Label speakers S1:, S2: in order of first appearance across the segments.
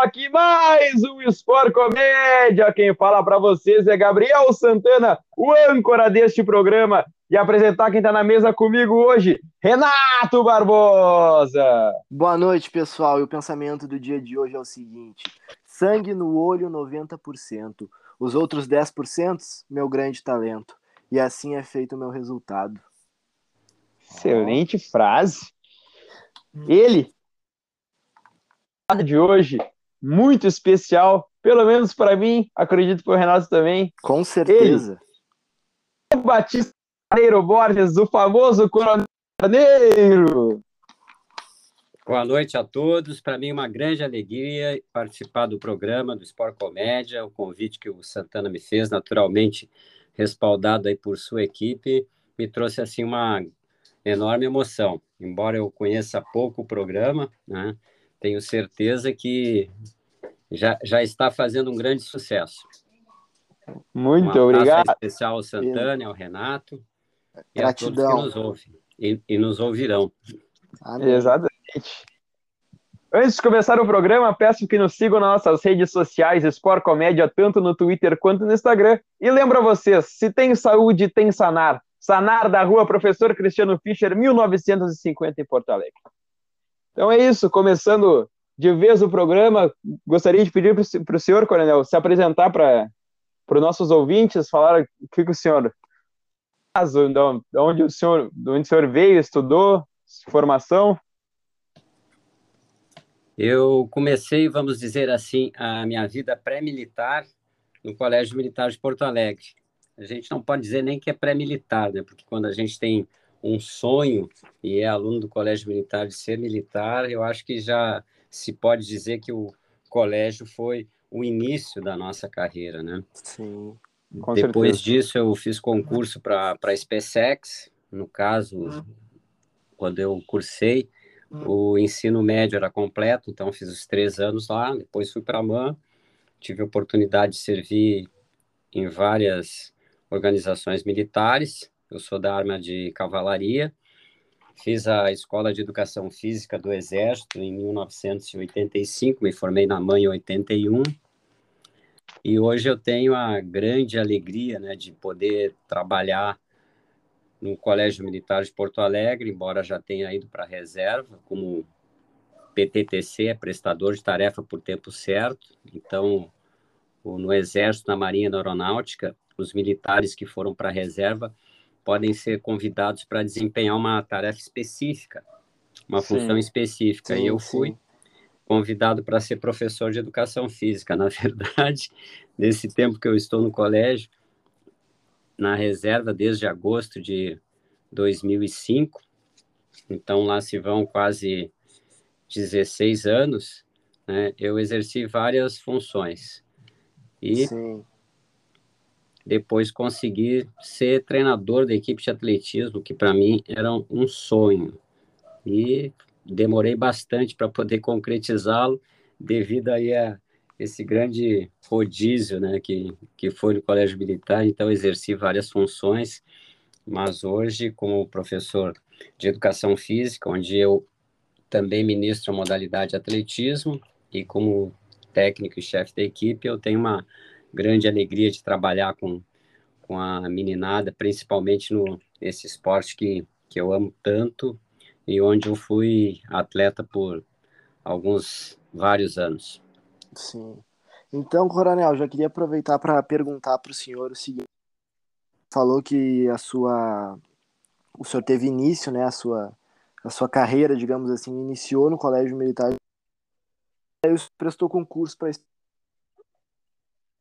S1: aqui mais um Sport Comédia. Quem fala para vocês é Gabriel Santana, o âncora deste programa. E apresentar quem está na mesa comigo hoje, Renato Barbosa.
S2: Boa noite, pessoal. E o pensamento do dia de hoje é o seguinte: sangue no olho, 90%. Os outros 10%, meu grande talento. E assim é feito o meu resultado.
S1: Excelente frase. Ele, de hoje, muito especial, pelo menos para mim, acredito para o Renato também.
S2: Com certeza.
S1: Ele, Batista Carneiro Borges, o famoso Coronel Carneiro.
S3: Boa noite a todos. Para mim, uma grande alegria participar do programa do Sport Comédia, o convite que o Santana me fez, naturalmente respaldado aí por sua equipe, me trouxe assim uma enorme emoção. Embora eu conheça pouco o programa, né, tenho certeza que já, já está fazendo um grande sucesso.
S1: Muito um obrigado.
S3: especial ao Santana, ao Renato e Gratidão. a todos que nos ouvem e, e nos ouvirão.
S1: Amém. Exatamente. Antes de começar o programa, peço que nos sigam nas nossas redes sociais, Sport Comédia, tanto no Twitter quanto no Instagram. E lembra vocês, se tem saúde, tem sanar. Sanar da rua Professor Cristiano Fischer, 1950, em Porto Alegre. Então é isso, começando de vez o programa, gostaria de pedir para o senhor, Coronel, se apresentar para os nossos ouvintes, falar o que, que o senhor faz, de onde o senhor, de onde o senhor veio, estudou, formação.
S3: Eu comecei, vamos dizer assim, a minha vida pré-militar no Colégio Militar de Porto Alegre a gente não pode dizer nem que é pré-militar, né? Porque quando a gente tem um sonho e é aluno do Colégio Militar de ser militar, eu acho que já se pode dizer que o colégio foi o início da nossa carreira, né?
S2: Sim.
S3: Depois certeza. disso, eu fiz concurso para a SpaceX, no caso, uhum. quando eu cursei, o ensino médio era completo, então fiz os três anos lá, depois fui para a MAN, tive a oportunidade de servir em várias organizações militares. Eu sou da arma de cavalaria. Fiz a Escola de Educação Física do Exército em 1985, me formei na mãe em 81. E hoje eu tenho a grande alegria né, de poder trabalhar no Colégio Militar de Porto Alegre, embora já tenha ido para a reserva, como PTTC, é prestador de tarefa por tempo certo. Então, no Exército, na Marinha, na Aeronáutica, os militares que foram para a reserva podem ser convidados para desempenhar uma tarefa específica, uma sim. função específica. Sim, e eu fui sim. convidado para ser professor de educação física. Na verdade, nesse tempo que eu estou no colégio, na reserva desde agosto de 2005, então lá se vão quase 16 anos, né, eu exerci várias funções. E Sim depois conseguir ser treinador da equipe de atletismo, que para mim era um sonho. E demorei bastante para poder concretizá-lo, devido aí a esse grande rodízio né, que, que foi no Colégio Militar, então exerci várias funções, mas hoje, como professor de Educação Física, onde eu também ministro a modalidade atletismo, e como técnico e chefe da equipe, eu tenho uma grande alegria de trabalhar com, com a meninada, principalmente no, nesse esporte que, que eu amo tanto e onde eu fui atleta por alguns, vários anos.
S2: Sim. Então, Coronel, já queria aproveitar para perguntar para o senhor o seguinte. Falou que a sua o senhor teve início, né, a sua a sua carreira, digamos assim, iniciou no Colégio Militar. Aí prestou concurso para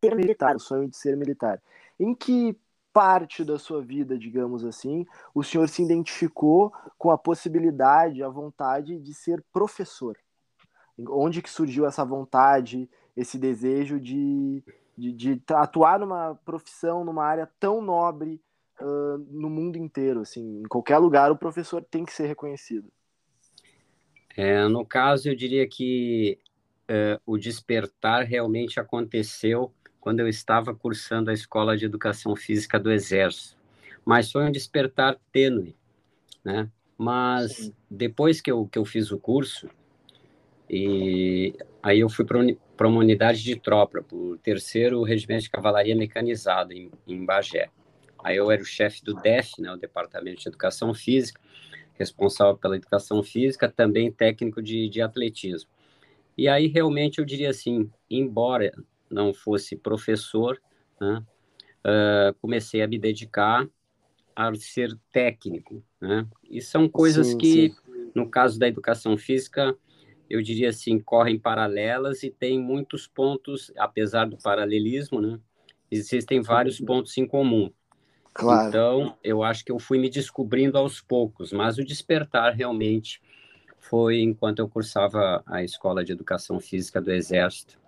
S2: ser militar, o sonho de ser militar. Em que parte da sua vida, digamos assim, o senhor se identificou com a possibilidade, a vontade de ser professor? Onde que surgiu essa vontade, esse desejo de, de, de atuar numa profissão, numa área tão nobre uh, no mundo inteiro? Assim, em qualquer lugar, o professor tem que ser reconhecido.
S3: É, no caso, eu diria que uh, o despertar realmente aconteceu quando eu estava cursando a Escola de Educação Física do Exército. Mas foi um despertar tênue, né? Mas Sim. depois que eu, que eu fiz o curso, e aí eu fui para uma unidade de tropa, para o terceiro regimento de cavalaria mecanizado em, em Bagé. Aí eu era o chefe do DEF, né, o Departamento de Educação Física, responsável pela educação física, também técnico de, de atletismo. E aí realmente eu diria assim, embora não fosse professor, né, uh, comecei a me dedicar a ser técnico, né? E são coisas sim, que, sim. no caso da educação física, eu diria assim, correm paralelas e tem muitos pontos, apesar do paralelismo, né? Existem vários pontos em comum. Claro. Então, eu acho que eu fui me descobrindo aos poucos, mas o despertar realmente foi enquanto eu cursava a Escola de Educação Física do Exército,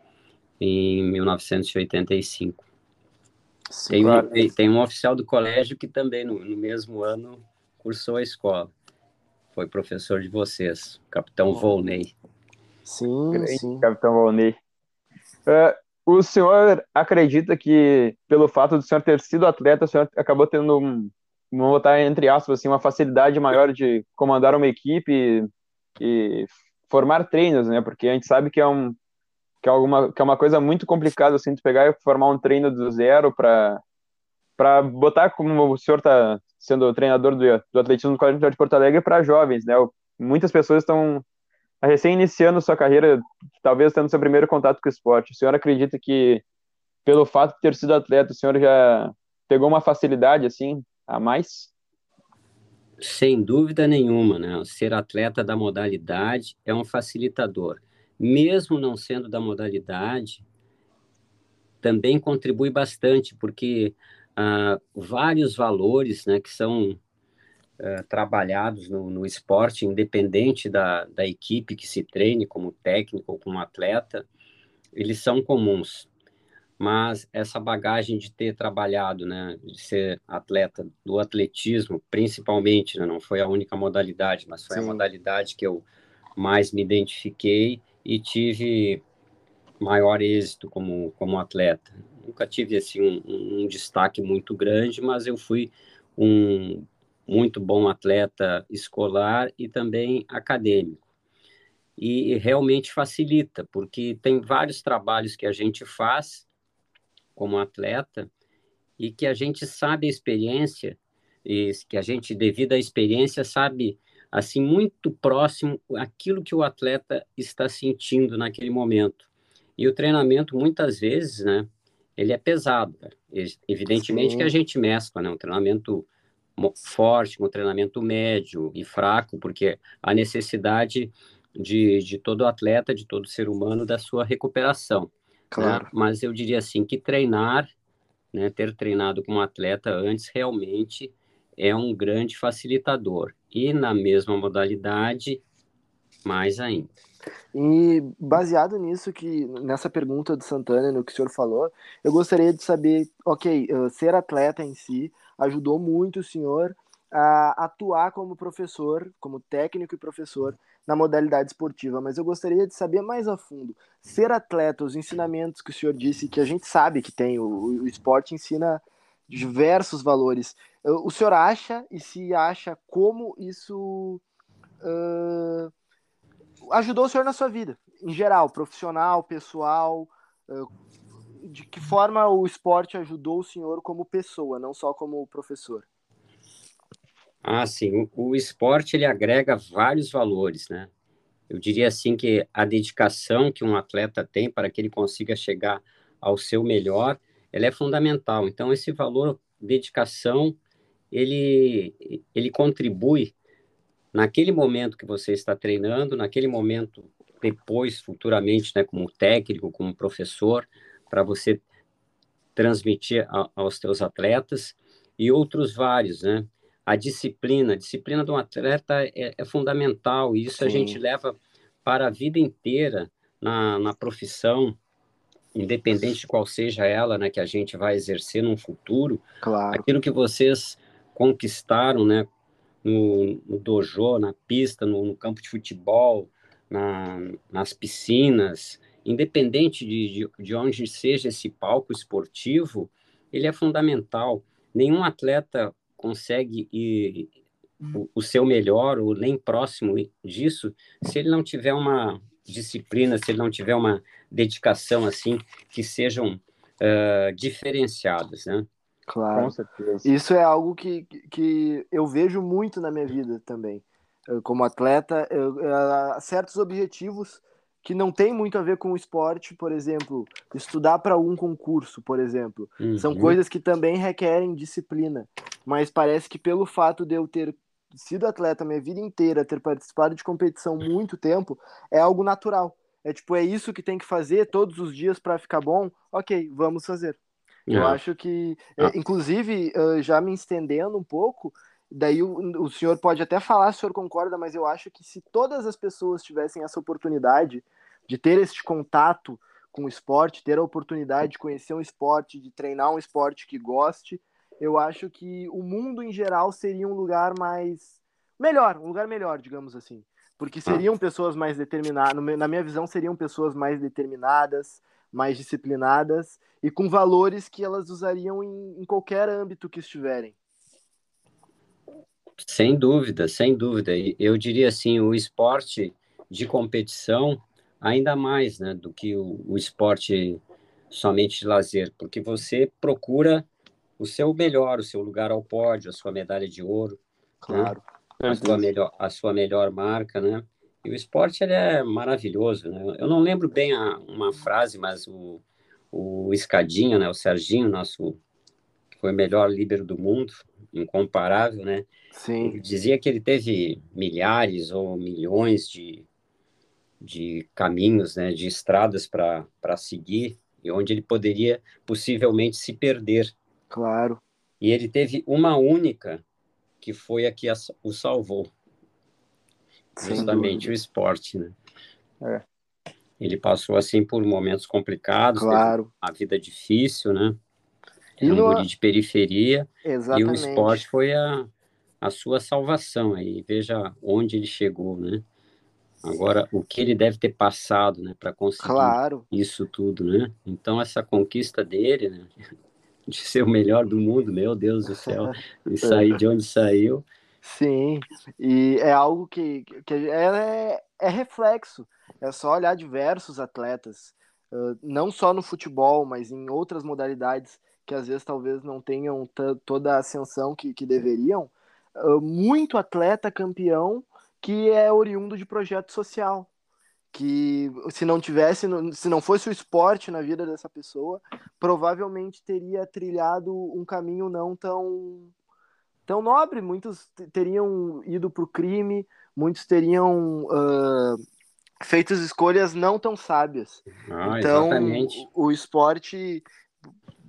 S3: em 1985. Sim, tem, claro. um, tem, um oficial do colégio que também, no, no mesmo ano, cursou a escola. Foi professor de vocês, Capitão Volney.
S2: Sim, Grande sim.
S1: Capitão Volney. Uh, o senhor acredita que, pelo fato do senhor ter sido atleta, o senhor acabou tendo, um, vamos botar entre aspas, assim, uma facilidade maior de comandar uma equipe e, e formar treinos, né? Porque a gente sabe que é um que é, alguma, que é uma coisa muito complicada, assim, de pegar e formar um treino do zero para para botar como o senhor está sendo treinador do, do atletismo do Colégio de Porto Alegre para jovens, né? Muitas pessoas estão recém iniciando sua carreira, talvez tendo seu primeiro contato com o esporte. O senhor acredita que, pelo fato de ter sido atleta, o senhor já pegou uma facilidade assim a mais?
S3: Sem dúvida nenhuma, né? Ser atleta da modalidade é um facilitador mesmo não sendo da modalidade, também contribui bastante, porque ah, vários valores né, que são ah, trabalhados no, no, esporte, independente da, da equipe que se treine, como técnico ou como atleta, eles são comuns. Mas essa bagagem de ter trabalhado, né, de ser atleta do atletismo, principalmente, né, não foi a única modalidade, mas foi Sim. a modalidade que eu mais me identifiquei e tive maior êxito como, como atleta. Nunca tive assim, um, um destaque muito grande, mas eu fui um muito bom atleta escolar e também acadêmico. E realmente facilita, porque tem vários trabalhos que a gente faz como atleta e que a gente sabe a experiência, e que a gente, devido à experiência, sabe assim muito próximo aquilo que o atleta está sentindo naquele momento. E o treinamento muitas vezes, né, ele é pesado. Cara. Evidentemente Sim. que a gente mescla, né, um treinamento forte, um treinamento médio e fraco, porque a necessidade de, de todo atleta, de todo ser humano, da sua recuperação. Né. Claro. Né? Mas eu diria assim que treinar, né, ter treinado como atleta antes realmente é um grande facilitador. E na mesma modalidade, mais ainda.
S2: E baseado nisso que nessa pergunta do Santana, no que o senhor falou, eu gostaria de saber, ok, uh, ser atleta em si ajudou muito o senhor a atuar como professor, como técnico e professor na modalidade esportiva, mas eu gostaria de saber mais a fundo, ser atleta, os ensinamentos que o senhor disse que a gente sabe que tem, o, o esporte ensina diversos valores. O senhor acha, e se acha, como isso uh, ajudou o senhor na sua vida, em geral, profissional, pessoal? Uh, de que forma o esporte ajudou o senhor como pessoa, não só como professor?
S3: Ah, sim. O esporte ele agrega vários valores, né? Eu diria assim que a dedicação que um atleta tem para que ele consiga chegar ao seu melhor ela é fundamental. Então, esse valor dedicação, ele, ele contribui naquele momento que você está treinando, naquele momento depois, futuramente, né, como técnico, como professor, para você transmitir a, aos teus atletas e outros vários, né? A disciplina, a disciplina de um atleta é, é fundamental e isso Sim. a gente leva para a vida inteira na, na profissão, independente de qual seja ela, né, que a gente vai exercer no futuro, claro. aquilo que vocês conquistaram, né, no, no dojo, na pista, no, no campo de futebol, na, nas piscinas, independente de, de, de onde seja esse palco esportivo, ele é fundamental. Nenhum atleta consegue ir o, o seu melhor ou nem próximo disso se ele não tiver uma disciplinas, se ele não tiver uma dedicação assim, que sejam uh, diferenciadas, né?
S2: Claro. Com certeza. Isso é algo que, que eu vejo muito na minha vida também. Eu, como atleta, eu, eu, certos objetivos que não tem muito a ver com o esporte, por exemplo, estudar para um concurso, por exemplo, uhum. são coisas que também requerem disciplina. Mas parece que pelo fato de eu ter sido atleta minha vida inteira, ter participado de competição muito tempo, é algo natural. É tipo, é isso que tem que fazer todos os dias para ficar bom? Ok, vamos fazer. Eu é. acho que, é, ah. inclusive, já me estendendo um pouco, daí o, o senhor pode até falar se o senhor concorda, mas eu acho que se todas as pessoas tivessem essa oportunidade de ter este contato com o esporte, ter a oportunidade de conhecer um esporte, de treinar um esporte que goste, eu acho que o mundo em geral seria um lugar mais melhor, um lugar melhor, digamos assim. Porque ah. seriam pessoas mais determinadas, na minha visão, seriam pessoas mais determinadas, mais disciplinadas e com valores que elas usariam em, em qualquer âmbito que estiverem.
S3: Sem dúvida, sem dúvida. Eu diria assim, o esporte de competição ainda mais, né, do que o, o esporte somente de lazer, porque você procura o seu melhor, o seu lugar ao pódio, a sua medalha de ouro, né? claro, né? a sua melhor, a sua melhor marca, né? E o esporte ele é maravilhoso, né? Eu não lembro bem a, uma frase, mas o, o Escadinha, né, o Serginho, nosso que foi o melhor líder do mundo, incomparável, né?
S2: Sim.
S3: Ele dizia que ele teve milhares ou milhões de, de caminhos, né, de estradas para seguir e onde ele poderia possivelmente se perder.
S2: Claro.
S3: E ele teve uma única que foi a que o salvou. Justamente o esporte, né? É. Ele passou assim por momentos complicados,
S2: claro.
S3: a vida difícil, né? E um no... de periferia.
S2: Exatamente.
S3: E o esporte foi a, a sua salvação aí. Veja onde ele chegou, né? Agora, o que ele deve ter passado, né, para conseguir
S2: claro.
S3: isso tudo, né? Então, essa conquista dele, né, de ser o melhor do mundo, meu Deus do céu, e sair de onde saiu.
S2: Sim, e é algo que, que é, é reflexo. É só olhar diversos atletas, não só no futebol, mas em outras modalidades que às vezes talvez não tenham toda a ascensão que, que deveriam. Muito atleta campeão que é oriundo de projeto social. Que se não tivesse, se não fosse o esporte na vida dessa pessoa, provavelmente teria trilhado um caminho não tão tão nobre. Muitos teriam ido para o crime, muitos teriam uh, feito escolhas não tão sábias.
S3: Ah,
S2: então,
S3: exatamente.
S2: o, esporte,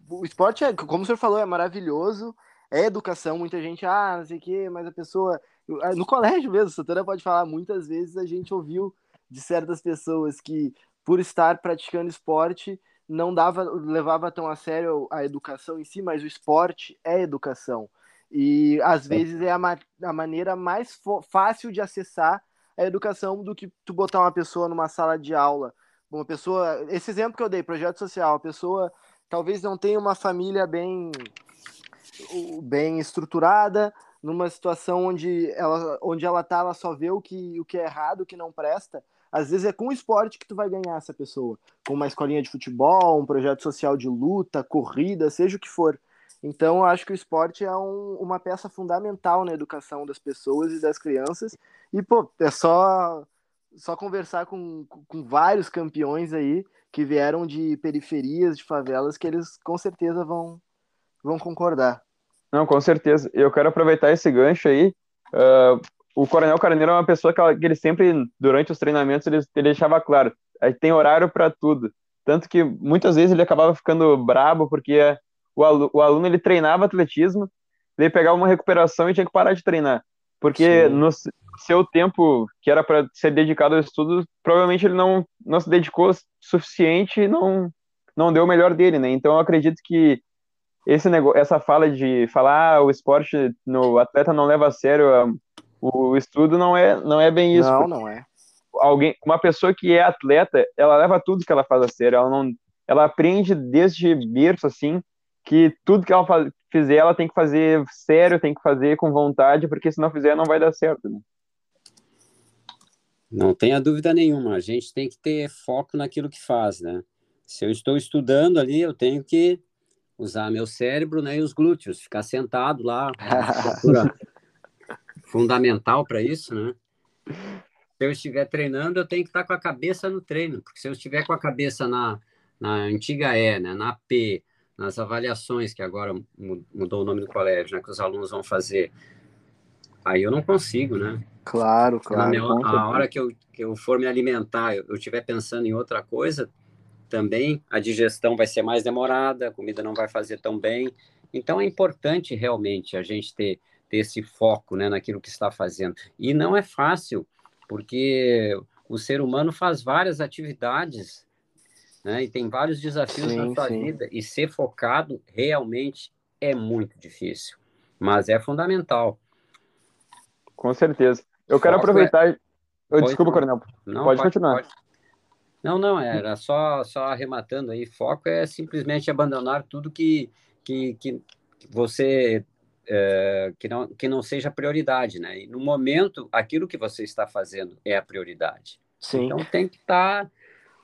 S2: o esporte é, como o senhor falou, é maravilhoso. É educação, muita gente, ah, não sei o quê, mas a pessoa ah, no colégio mesmo, Santana pode falar, muitas vezes a gente ouviu de certas pessoas que, por estar praticando esporte, não dava, levava tão a sério a educação em si, mas o esporte é educação. E às vezes é a, ma a maneira mais fácil de acessar a educação do que tu botar uma pessoa numa sala de aula. Uma pessoa, esse exemplo que eu dei, projeto social, a pessoa talvez não tenha uma família bem bem estruturada, numa situação onde ela, onde ela tá, ela só vê o que, o que é errado, o que não presta. Às vezes é com o esporte que tu vai ganhar essa pessoa, com uma escolinha de futebol, um projeto social de luta, corrida, seja o que for. Então, acho que o esporte é um, uma peça fundamental na educação das pessoas e das crianças. E, pô, é só, só conversar com, com vários campeões aí que vieram de periferias, de favelas, que eles com certeza vão, vão concordar.
S1: Não, com certeza. Eu quero aproveitar esse gancho aí. Uh, o Coronel Carneiro é uma pessoa que, ele sempre, durante os treinamentos, ele, ele deixava claro: tem horário para tudo. Tanto que muitas vezes ele acabava ficando brabo porque o, aluno, o aluno ele treinava atletismo, ele pegava uma recuperação e tinha que parar de treinar. Porque Sim. no seu tempo, que era para ser dedicado ao estudo, provavelmente ele não, não se dedicou o suficiente e não, não deu o melhor dele, né? Então eu acredito que esse negócio, essa fala de falar ah, o esporte no atleta não leva a sério a, o estudo não é não é bem isso.
S2: Não, não é.
S1: Alguém, uma pessoa que é atleta, ela leva tudo que ela faz a sério. Ela não, ela aprende desde berço assim que tudo que ela faz, fizer, ela tem que fazer sério, tem que fazer com vontade, porque se não fizer, não vai dar certo. Né?
S3: Não tenha dúvida nenhuma, a gente tem que ter foco naquilo que faz, né? Se eu estou estudando ali, eu tenho que usar meu cérebro né, e os glúteos, ficar sentado lá, fundamental para isso, né? Se eu estiver treinando, eu tenho que estar com a cabeça no treino, porque se eu estiver com a cabeça na, na antiga E, né, na P, nas avaliações, que agora mudou o nome do colégio, né, que os alunos vão fazer, aí eu não consigo, né?
S2: Claro, claro.
S3: Minha, a hora que eu, que eu for me alimentar, eu estiver pensando em outra coisa, também a digestão vai ser mais demorada, a comida não vai fazer tão bem. Então é importante realmente a gente ter, ter esse foco né, naquilo que está fazendo. E não é fácil, porque o ser humano faz várias atividades né, e tem vários desafios sim, na sua sim. vida, e ser focado realmente é muito difícil, mas é fundamental.
S1: Com certeza. Eu quero aproveitar. É... Desculpa, Coronel. Não, pode, pode continuar. Pode.
S3: Não, não, era só, só arrematando aí. Foco é simplesmente abandonar tudo que, que, que você é, que, não, que não seja prioridade, né? E no momento, aquilo que você está fazendo é a prioridade. Sim. Então tem que estar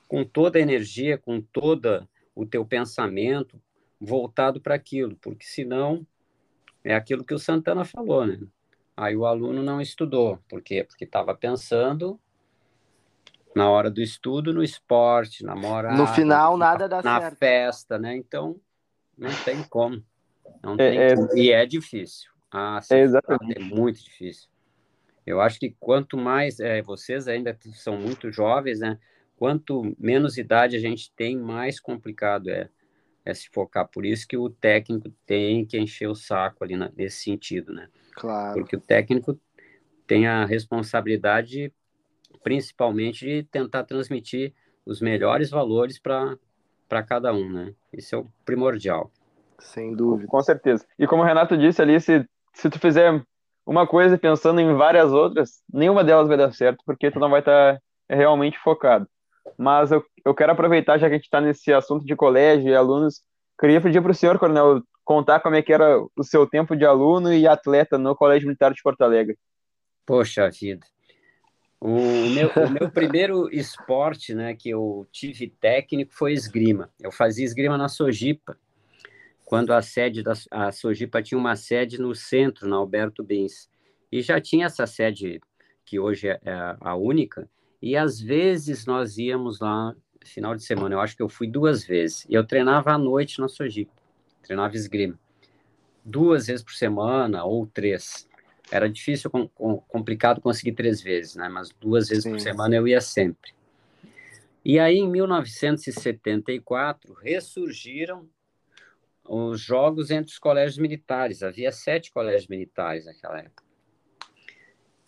S3: com toda a energia, com todo o teu pensamento voltado para aquilo, porque senão é aquilo que o Santana falou, né? Aí o aluno não estudou. Por quê? Porque estava pensando na hora do estudo, no esporte, namorada.
S2: No final, nada dá
S3: na
S2: certo.
S3: Na festa, né? Então, não tem como. Não é, tem é, como. E é difícil. Ah,
S1: é, exatamente.
S3: é muito difícil. Eu acho que quanto mais é, vocês ainda são muito jovens, né? Quanto menos idade a gente tem, mais complicado é, é se focar. Por isso que o técnico tem que encher o saco ali na, nesse sentido, né?
S2: Claro.
S3: Porque o técnico tem a responsabilidade principalmente de tentar transmitir os melhores valores para cada um, né? Isso é o primordial.
S2: Sem dúvida.
S1: Com certeza. E como o Renato disse ali, se, se tu fizer uma coisa pensando em várias outras, nenhuma delas vai dar certo, porque tu não vai estar tá realmente focado. Mas eu, eu quero aproveitar, já que a gente está nesse assunto de colégio e alunos, queria pedir para o senhor, Coronel, contar como é que era o seu tempo de aluno e atleta no Colégio Militar de Porto Alegre.
S3: Poxa vida. O meu, o meu primeiro esporte, né, que eu tive técnico foi esgrima. Eu fazia esgrima na Sojipa, quando a sede da a Sojipa tinha uma sede no centro, na Alberto Bens. E já tinha essa sede que hoje é, é a única, e às vezes nós íamos lá final de semana. Eu acho que eu fui duas vezes. E eu treinava à noite na Sojipa, treinava esgrima. Duas vezes por semana ou três era difícil, com, com, complicado conseguir três vezes, né? Mas duas vezes Sim. por semana eu ia sempre. E aí, em 1974, ressurgiram os jogos entre os colégios militares. Havia sete colégios militares naquela época.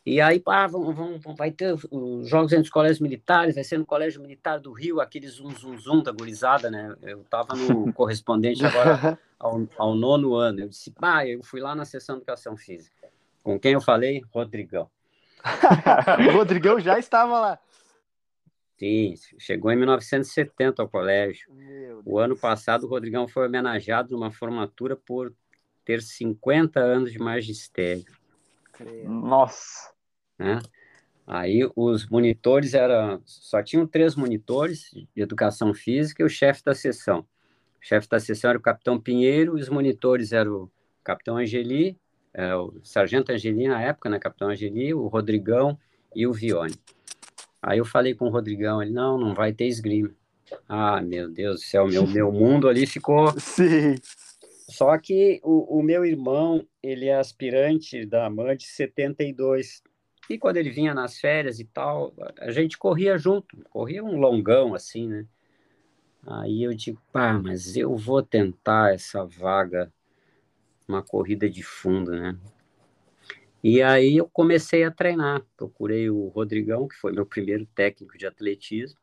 S3: E aí, pá, vão, vão, vai ter os jogos entre os colégios militares, vai ser no Colégio Militar do Rio, aquele zum, zum, zum da gurizada, né? Eu estava no correspondente agora ao, ao, nono ano. Eu disse, pá, eu fui lá na sessão de educação física. Com quem eu falei? Rodrigão.
S2: o Rodrigão já estava lá.
S3: Sim, chegou em 1970 ao colégio. O ano passado, o Rodrigão foi homenageado numa formatura por ter 50 anos de magistério.
S1: Nossa!
S3: Né? Aí os monitores eram. Só tinham três monitores de educação física e o chefe da sessão. O chefe da sessão era o capitão Pinheiro, e os monitores eram o capitão Angeli é, o Sargento Angeli na época, né, Capitão Angeli, o Rodrigão e o Vione. Aí eu falei com o Rodrigão, ele, não, não vai ter esgrima. Ah, meu Deus do céu, meu, meu mundo ali ficou...
S2: Sim.
S3: Só que o, o meu irmão, ele é aspirante da AMAN de 72. E quando ele vinha nas férias e tal, a gente corria junto, corria um longão assim, né? Aí eu digo, pá, mas eu vou tentar essa vaga uma corrida de fundo, né? E aí eu comecei a treinar. Procurei o Rodrigão, que foi meu primeiro técnico de atletismo,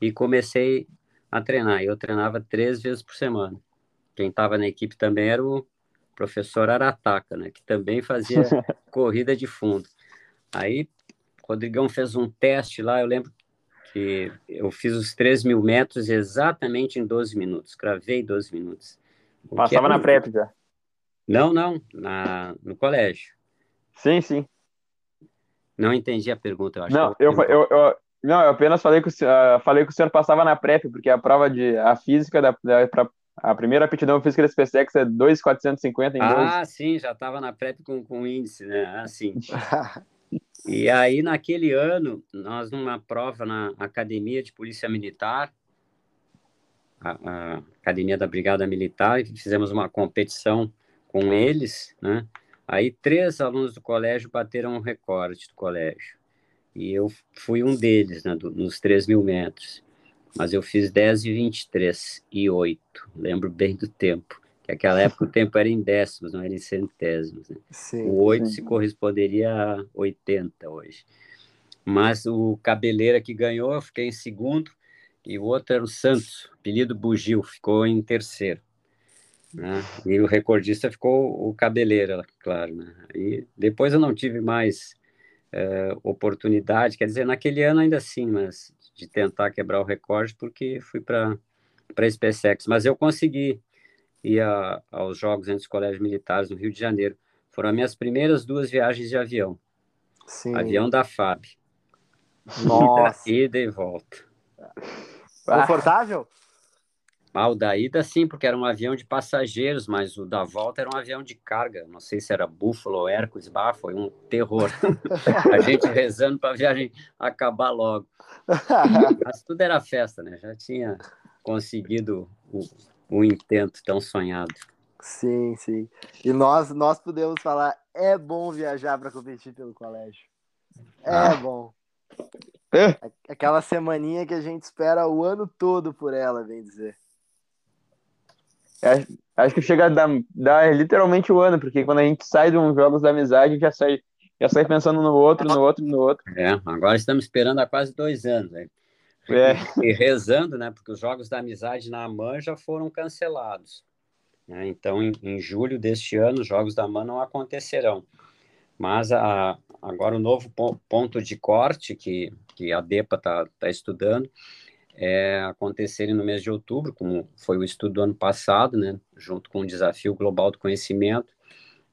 S3: e comecei a treinar. Eu treinava três vezes por semana. Quem estava na equipe também era o professor Arataca, né? Que também fazia corrida de fundo. Aí o Rodrigão fez um teste lá, eu lembro que eu fiz os 3 mil metros exatamente em 12 minutos. Cravei 12 minutos.
S1: Passava na prep já.
S3: Não, não, na, no colégio.
S1: Sim, sim.
S3: Não entendi a pergunta, eu acho.
S1: Não, eu, eu, eu, não, eu apenas falei que, uh, falei que o senhor passava na PrEP, porque a prova de a física da, da pra, a primeira aptidão física da SpaceX é 2,450 em
S3: Ah, 12. sim, já estava na PrEP com, com índice, né? Assim. e aí, naquele ano, nós, numa prova na Academia de Polícia Militar, a, a Academia da Brigada Militar, fizemos uma competição com eles, né? Aí, três alunos do colégio bateram o recorde do colégio. E eu fui um deles, né, do, nos 3 mil metros. Mas eu fiz 10 e 23 e 8. Lembro bem do tempo. Que naquela época o tempo era em décimos, não era em centésimos. Né? Sim, o 8 sim. se corresponderia a 80 hoje. Mas o Cabeleira que ganhou, eu fiquei em segundo. E o outro era o Santos, apelido Bugil, ficou em terceiro. Né? E o recordista ficou o Cabeleira, claro. Né? E depois eu não tive mais uh, oportunidade, quer dizer, naquele ano ainda assim, mas de tentar quebrar o recorde, porque fui para a SpaceX. Mas eu consegui ir a, aos Jogos entre os Colégios Militares no Rio de Janeiro. Foram as minhas primeiras duas viagens de avião. Sim. Avião da FAB.
S2: Nossa.
S3: Ida, ida e volta.
S2: Confortável?
S3: Ah, o da ida sim, porque era um avião de passageiros, mas o da volta era um avião de carga. Não sei se era Buffalo ou Hércules, bah, foi um terror. a gente rezando para a viagem acabar logo. Mas tudo era festa, né? Já tinha conseguido o, o intento tão sonhado.
S2: Sim, sim. E nós, nós podemos falar, é bom viajar para competir pelo colégio. É ah. bom. É. Aquela semaninha que a gente espera o ano todo por ela, bem dizer.
S1: Acho, acho que chega a dar, dar literalmente o um ano, porque quando a gente sai de uns jogos da amizade, a gente já sai, já sai pensando no outro, no outro, no outro.
S3: É, agora estamos esperando há quase dois anos. Né? É. E rezando, né? Porque os jogos da amizade na AMAN já foram cancelados. Né? Então, em, em, julho deste ano, os jogos da AMAN não acontecerão. Mas a, agora o novo ponto de corte que, que a DEPA está tá estudando é, acontecerem no mês de outubro, como foi o estudo do ano passado, né, junto com o Desafio Global do Conhecimento,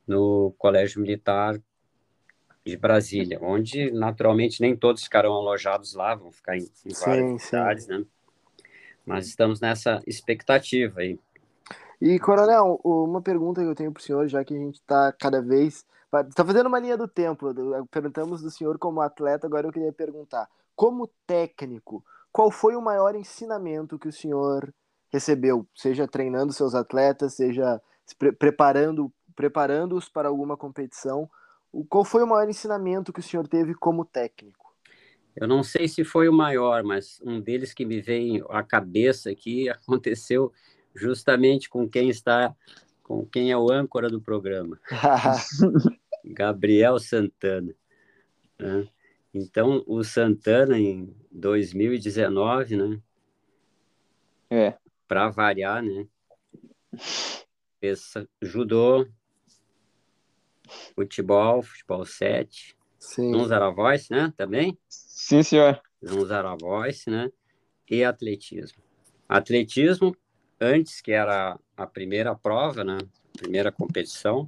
S3: no Colégio Militar de Brasília, onde naturalmente nem todos ficarão alojados lá, vão ficar em, em várias sim, cidades, sim. né? Mas estamos nessa expectativa aí.
S2: E, Coronel, uma pergunta que eu tenho para o senhor, já que a gente está cada vez. Está fazendo uma linha do tempo. Perguntamos do senhor como atleta, agora eu queria perguntar. Como técnico, qual foi o maior ensinamento que o senhor recebeu, seja treinando seus atletas, seja pre preparando preparando-os para alguma competição? Qual foi o maior ensinamento que o senhor teve como técnico?
S3: Eu não sei se foi o maior, mas um deles que me veio à cabeça aqui aconteceu justamente com quem está, com quem é o âncora do programa, Gabriel Santana. Né? Então, o Santana, em 2019, né?
S1: É.
S3: Para variar, né? Fez judô, futebol, futebol 7. Sim. Uns era voice, né? Também?
S1: Sim, senhor.
S3: Uns era voice, né? E atletismo. Atletismo, antes que era a primeira prova, né? Primeira competição,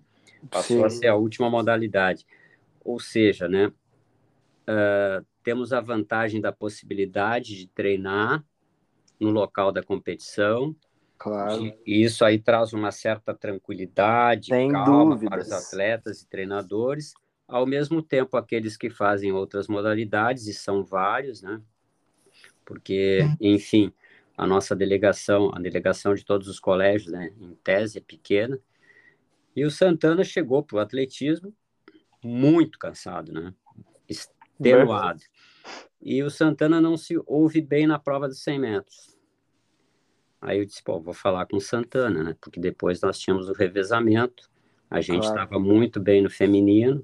S3: passou Sim. a ser a última modalidade. Ou seja, né? Uh, temos a vantagem da possibilidade de treinar no local da competição.
S2: Claro.
S3: E isso aí traz uma certa tranquilidade, Sem calma dúvidas. para os atletas e treinadores. Ao mesmo tempo, aqueles que fazem outras modalidades, e são vários, né? Porque, enfim, a nossa delegação, a delegação de todos os colégios, né, em tese, é pequena. E o Santana chegou para o atletismo muito cansado, né? Extenuado. E o Santana não se ouve bem na prova dos 100 metros. Aí eu disse, pô, vou falar com o Santana, né? Porque depois nós tínhamos o revezamento, a gente estava claro. muito bem no feminino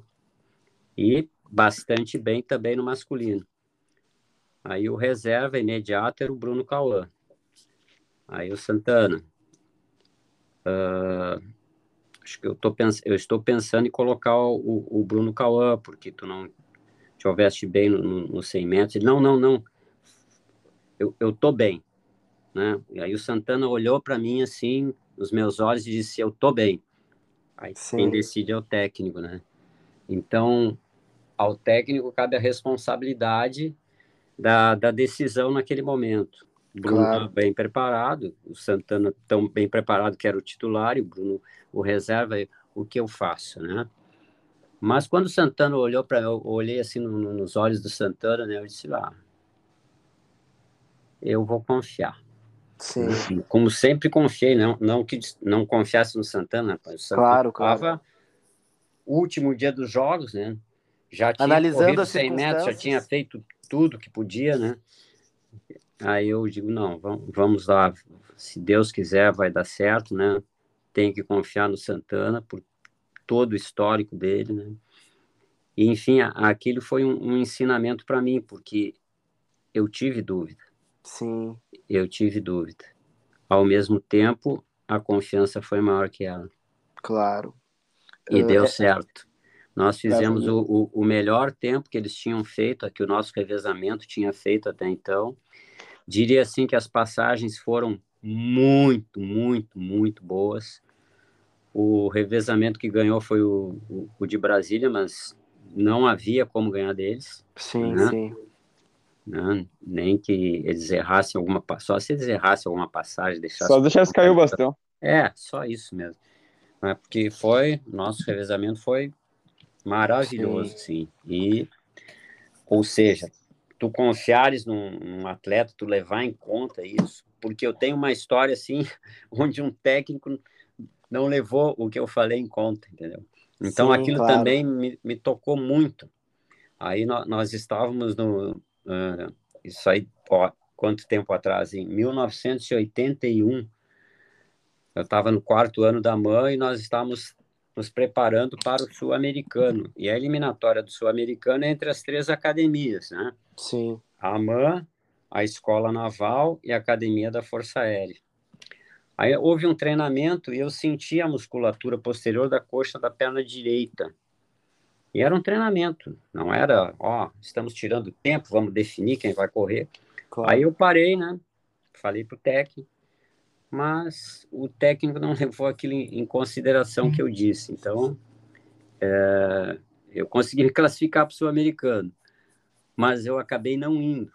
S3: e bastante bem também no masculino. Aí o reserva imediato era o Bruno Cauã. Aí o Santana. Uh, acho que eu, tô pens eu estou pensando em colocar o, o Bruno Cauã, porque tu não estivesse bem no, no, no 100 metros. Ele, não, não, não, eu, eu tô bem. Né? E aí o Santana olhou para mim assim, nos meus olhos e disse, eu tô bem. Aí Sim. quem decide é o técnico, né? Então, ao técnico cabe a responsabilidade da, da decisão naquele momento. O Bruno claro. bem preparado, o Santana tão bem preparado que era o titular e o Bruno o reserva. O que eu faço, né? Mas quando o Santana olhou para eu olhei assim no, no, nos olhos do Santana, né? Eu disse, ah, eu vou confiar. Sim. Como sempre confiei, não, não que não confiasse no Santana, o Santana
S2: claro, claro.
S3: último dia dos jogos, né? Já tinha
S2: Analisando
S3: as 100 metros, já tinha feito tudo que podia, né? Aí eu digo, não, vamos lá, se Deus quiser vai dar certo, né? Tem que confiar no Santana por todo o histórico dele, né? E, enfim, aquilo foi um, um ensinamento para mim, porque eu tive dúvida.
S2: Sim.
S3: Eu tive dúvida. Ao mesmo tempo, a confiança foi maior que ela.
S2: Claro.
S3: E uh, deu é... certo. Nós fizemos o, o, o, melhor tempo que eles tinham feito, que o nosso revezamento tinha feito até então. Diria assim que as passagens foram muito, muito, muito boas. O revezamento que ganhou foi o, o, o de Brasília, mas não havia como ganhar deles.
S2: Sim, né? sim.
S3: Né? Nem que eles errassem alguma só se eles errassem alguma passagem, deixassem.
S1: Só deixasse cair o bastão.
S3: É, só isso mesmo. Né? Porque foi, nosso revezamento foi maravilhoso, sim. sim. E, ou seja, tu confiares num, num, atleta, tu levar em conta isso, porque eu tenho uma história assim, onde um técnico não levou o que eu falei em conta, entendeu? Então Sim, aquilo claro. também me, me, tocou muito. Aí nós, nós estávamos no. Uh, isso aí, ó, quanto tempo atrás? Em 1981. Eu estava no quarto ano da mãe e nós estávamos nos preparando para o Sul-Americano. E a eliminatória do Sul-Americano é entre as três academias, né?
S2: Sim.
S3: A AMAN, a Escola Naval e a Academia da Força Aérea. Aí houve um treinamento e eu senti a musculatura posterior da coxa da perna direita. E era um treinamento, não era, ó, estamos tirando tempo, vamos definir quem vai correr. Claro. Aí eu parei, né? Falei pro técnico, mas o técnico não levou aquilo em, consideração que eu disse. Então, é, eu consegui me classificar para o Sul-Americano, mas eu acabei não indo.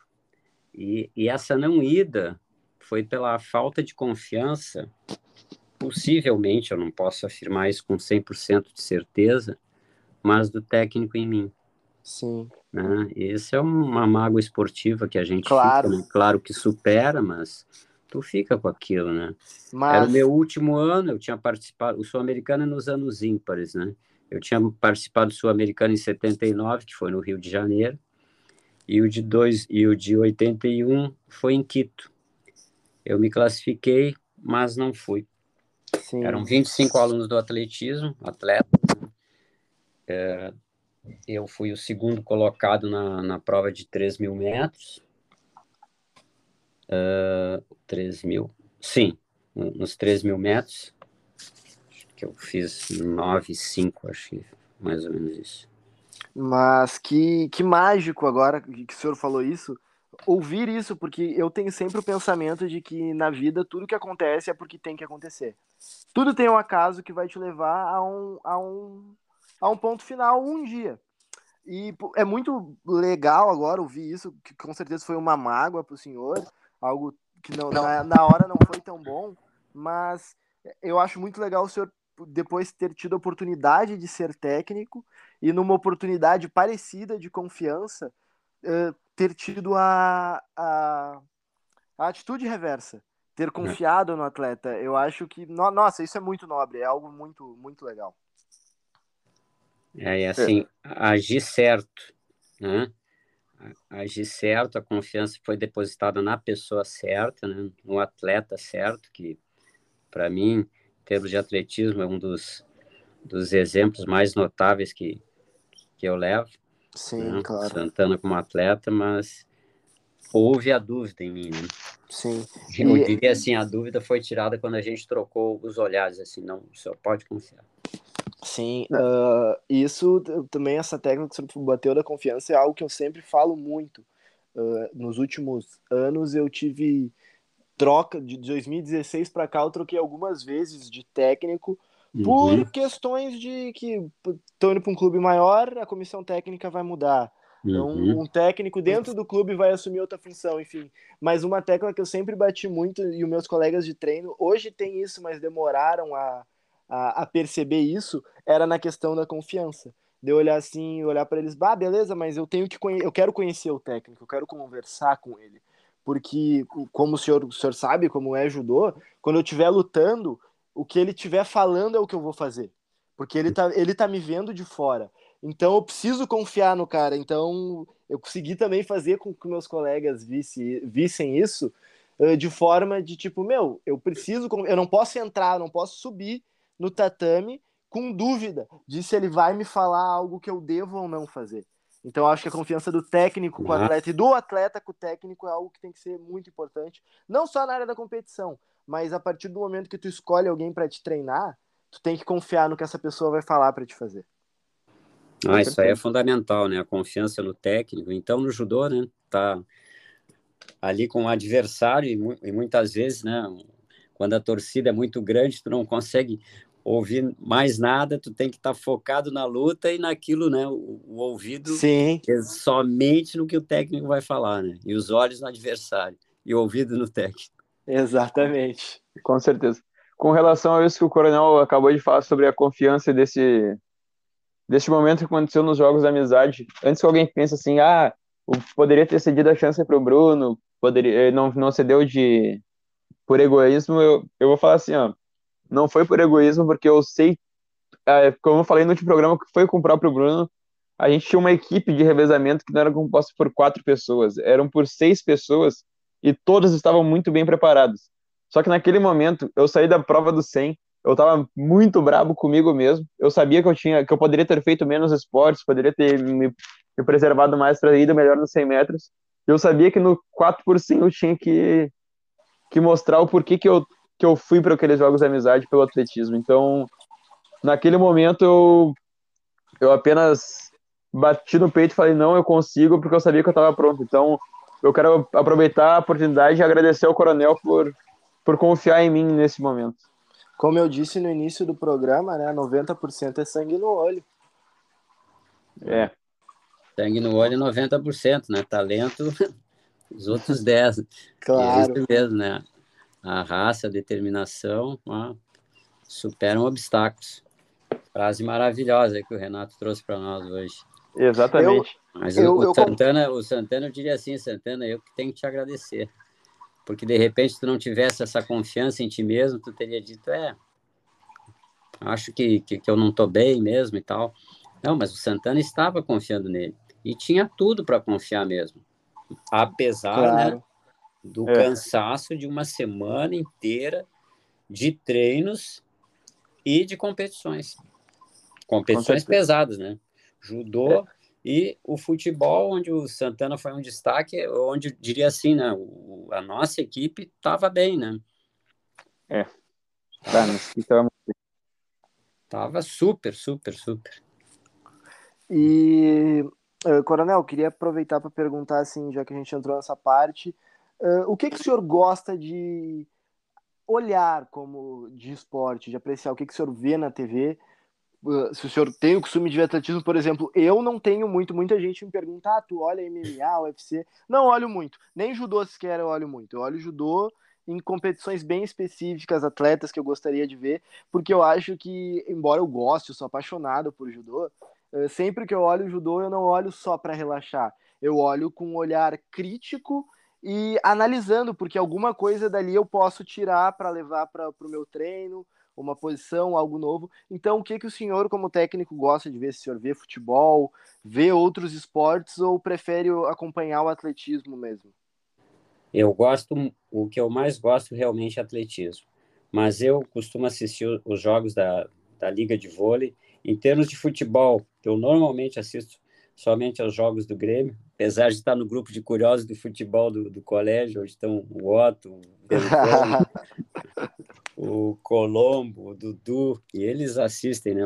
S3: E, e essa não ida foi pela falta de confiança, possivelmente, eu não posso afirmar isso com 100% de certeza, mas do técnico em mim.
S2: Sim.
S3: Né? Isso é uma mágoa esportiva que a gente claro. fica, né? claro que supera, mas tu fica com aquilo, né? Mas... Era o meu último ano, eu tinha participado, o Sul-Americano é nos anos ímpares, né? Eu tinha participado do Sul-Americano em 79, que foi no Rio de Janeiro, e o de dois e o de 81 foi em Quito. Eu me classifiquei, mas não fui. Sim. Eram 25 alunos do atletismo, atleta. É, eu fui o segundo colocado na, na prova de 3 mil metros. Uh, é, 3 mil, sim, nos 3 mil metros, que eu fiz 9,5, acho que mais ou menos isso.
S2: Mas que, que mágico agora que o senhor falou isso, ouvir isso, porque eu tenho sempre o pensamento de que na vida tudo que acontece é porque tem que acontecer. Tudo tem um acaso que vai te levar a um, a um, a um ponto final um dia. E é muito legal agora ouvir isso, que com certeza foi uma mágoa para o senhor, algo que não, na, na hora não foi tão bom, mas eu acho muito legal o senhor depois ter tido a oportunidade de ser técnico e numa oportunidade parecida de confiança, uh, ter tido a, a, a atitude reversa, ter confiado no atleta. Eu acho que, no, nossa, isso é muito nobre, é algo muito, muito legal.
S3: É, e assim, agir certo, né? Agir certo, a confiança foi depositada na pessoa certa, né? no atleta certo, que para mim, em termos de atletismo, é um dos, dos exemplos mais notáveis que, que eu levo.
S2: Sim, né? claro.
S3: Santana como atleta, mas houve a dúvida em mim. Né?
S2: Sim.
S3: Eu e... diria assim, a dúvida foi tirada quando a gente trocou os olhares, assim, não, o senhor pode confiar.
S2: Sim, uh, isso também, essa técnica que você bateu da confiança é algo que eu sempre falo muito. Uh, nos últimos anos eu tive troca, de 2016 para cá eu troquei algumas vezes de técnico por uhum. questões de que estão indo para um clube maior, a comissão técnica vai mudar. Então, uhum. um técnico dentro do clube vai assumir outra função, enfim. Mas uma tecla que eu sempre bati muito, e os meus colegas de treino, hoje tem isso, mas demoraram a, a, a perceber isso, era na questão da confiança. De eu olhar assim, olhar para eles, bah, beleza, mas eu tenho que eu quero conhecer o técnico, eu quero conversar com ele. Porque, como o senhor, o senhor sabe, como é judô, quando eu estiver lutando, o que ele estiver falando é o que eu vou fazer. Porque ele tá, ele tá me vendo de fora. Então eu preciso confiar no cara. Então eu consegui também fazer com que meus colegas visse, vissem isso uh, de forma de tipo, meu, eu preciso, eu não posso entrar, não posso subir no tatame com dúvida de se ele vai me falar algo que eu devo ou não fazer. Então eu acho que a confiança do técnico com o atleta e do atleta com o técnico é algo que tem que ser muito importante, não só na área da competição, mas a partir do momento que tu escolhe alguém para te treinar, tu tem que confiar no que essa pessoa vai falar para te fazer.
S3: Ah, isso aí é fundamental, né? A confiança no técnico. Então, no judô, né? Tá ali com o adversário e, e muitas vezes, né? Quando a torcida é muito grande, tu não consegue ouvir mais nada, tu tem que estar tá focado na luta e naquilo, né? O, o, ouvido
S2: Sim.
S3: é somente no que o técnico vai falar, né? E os olhos no adversário e o ouvido no técnico.
S2: Exatamente.
S1: Com certeza. Com relação a isso que o Coronel acabou de falar sobre a confiança desse desse momento que aconteceu nos jogos da amizade, antes que alguém pense assim, ah, poderia ter cedido a chance para o Bruno, poderia, não, não cedeu de por egoísmo, eu, eu vou falar assim, ó, não foi por egoísmo, porque eu sei, como eu falei no último programa, que foi com o próprio Bruno, a gente tinha uma equipe de revezamento que não era composta por quatro pessoas, eram por seis pessoas, e todas estavam muito bem preparadas. Só que naquele momento, eu saí da prova do 100, eu tava muito brabo comigo mesmo. Eu sabia que eu tinha, que eu poderia ter feito menos esportes, poderia ter me, me preservado mais para ir melhor nos 100 metros. Eu sabia que no 4 por 100 eu tinha que, que mostrar o porquê que eu, que eu fui para aqueles jogos de amizade pelo atletismo. Então, naquele momento eu, eu apenas bati no peito e falei, não, eu consigo, porque eu sabia que eu estava pronto. Então, eu quero aproveitar a oportunidade e agradecer ao Coronel por, por confiar em mim nesse momento.
S2: Como eu disse no início do programa, né, 90% é sangue no olho.
S1: É.
S3: Sangue no olho 90%, né? Talento, os outros 10.
S2: Claro.
S3: É isso mesmo, né? A raça, a determinação, ó, superam obstáculos. Frase maravilhosa que o Renato trouxe para nós hoje.
S1: Exatamente.
S3: Eu, Mas eu, o, eu, Santana, o Santana, eu diria assim, Santana, eu que tenho que te agradecer porque de repente tu não tivesse essa confiança em ti mesmo, tu teria dito, é, acho que, que, que eu não estou bem mesmo e tal. Não, mas o Santana estava confiando nele e tinha tudo para confiar mesmo, apesar né, claro. né, do é. cansaço de uma semana inteira de treinos e de competições, competições pesadas, né? Judô, é. E o futebol, onde o Santana foi um destaque, onde diria assim, né? O, a nossa equipe estava bem, né?
S1: É. Tá, então...
S3: Tava super, super, super.
S2: E, uh, Coronel, queria aproveitar para perguntar, assim, já que a gente entrou nessa parte, uh, o que, que o senhor gosta de olhar como de esporte, de apreciar, o que, que o senhor vê na TV se o senhor tem o costume de ver atletismo, por exemplo, eu não tenho muito, muita gente me pergunta, ah, tu olha MMA, UFC, não olho muito, nem judô sequer eu olho muito, eu olho judô em competições bem específicas, atletas que eu gostaria de ver, porque eu acho que, embora eu goste, eu sou apaixonado por judô, eh, sempre que eu olho judô, eu não olho só para relaxar, eu olho com um olhar crítico e analisando, porque alguma coisa dali eu posso tirar para levar para o meu treino, uma posição, algo novo. Então, o que, que o senhor, como técnico, gosta de ver? Se o senhor vê futebol, vê outros esportes ou prefere acompanhar o atletismo mesmo?
S3: Eu gosto, o que eu mais gosto realmente é atletismo. Mas eu costumo assistir os jogos da, da Liga de Vôlei. Em termos de futebol, eu normalmente assisto somente aos jogos do Grêmio, apesar de estar no grupo de curiosos do futebol do, do colégio, onde estão o Otto, o o Colombo, o Dudu, e eles assistem né,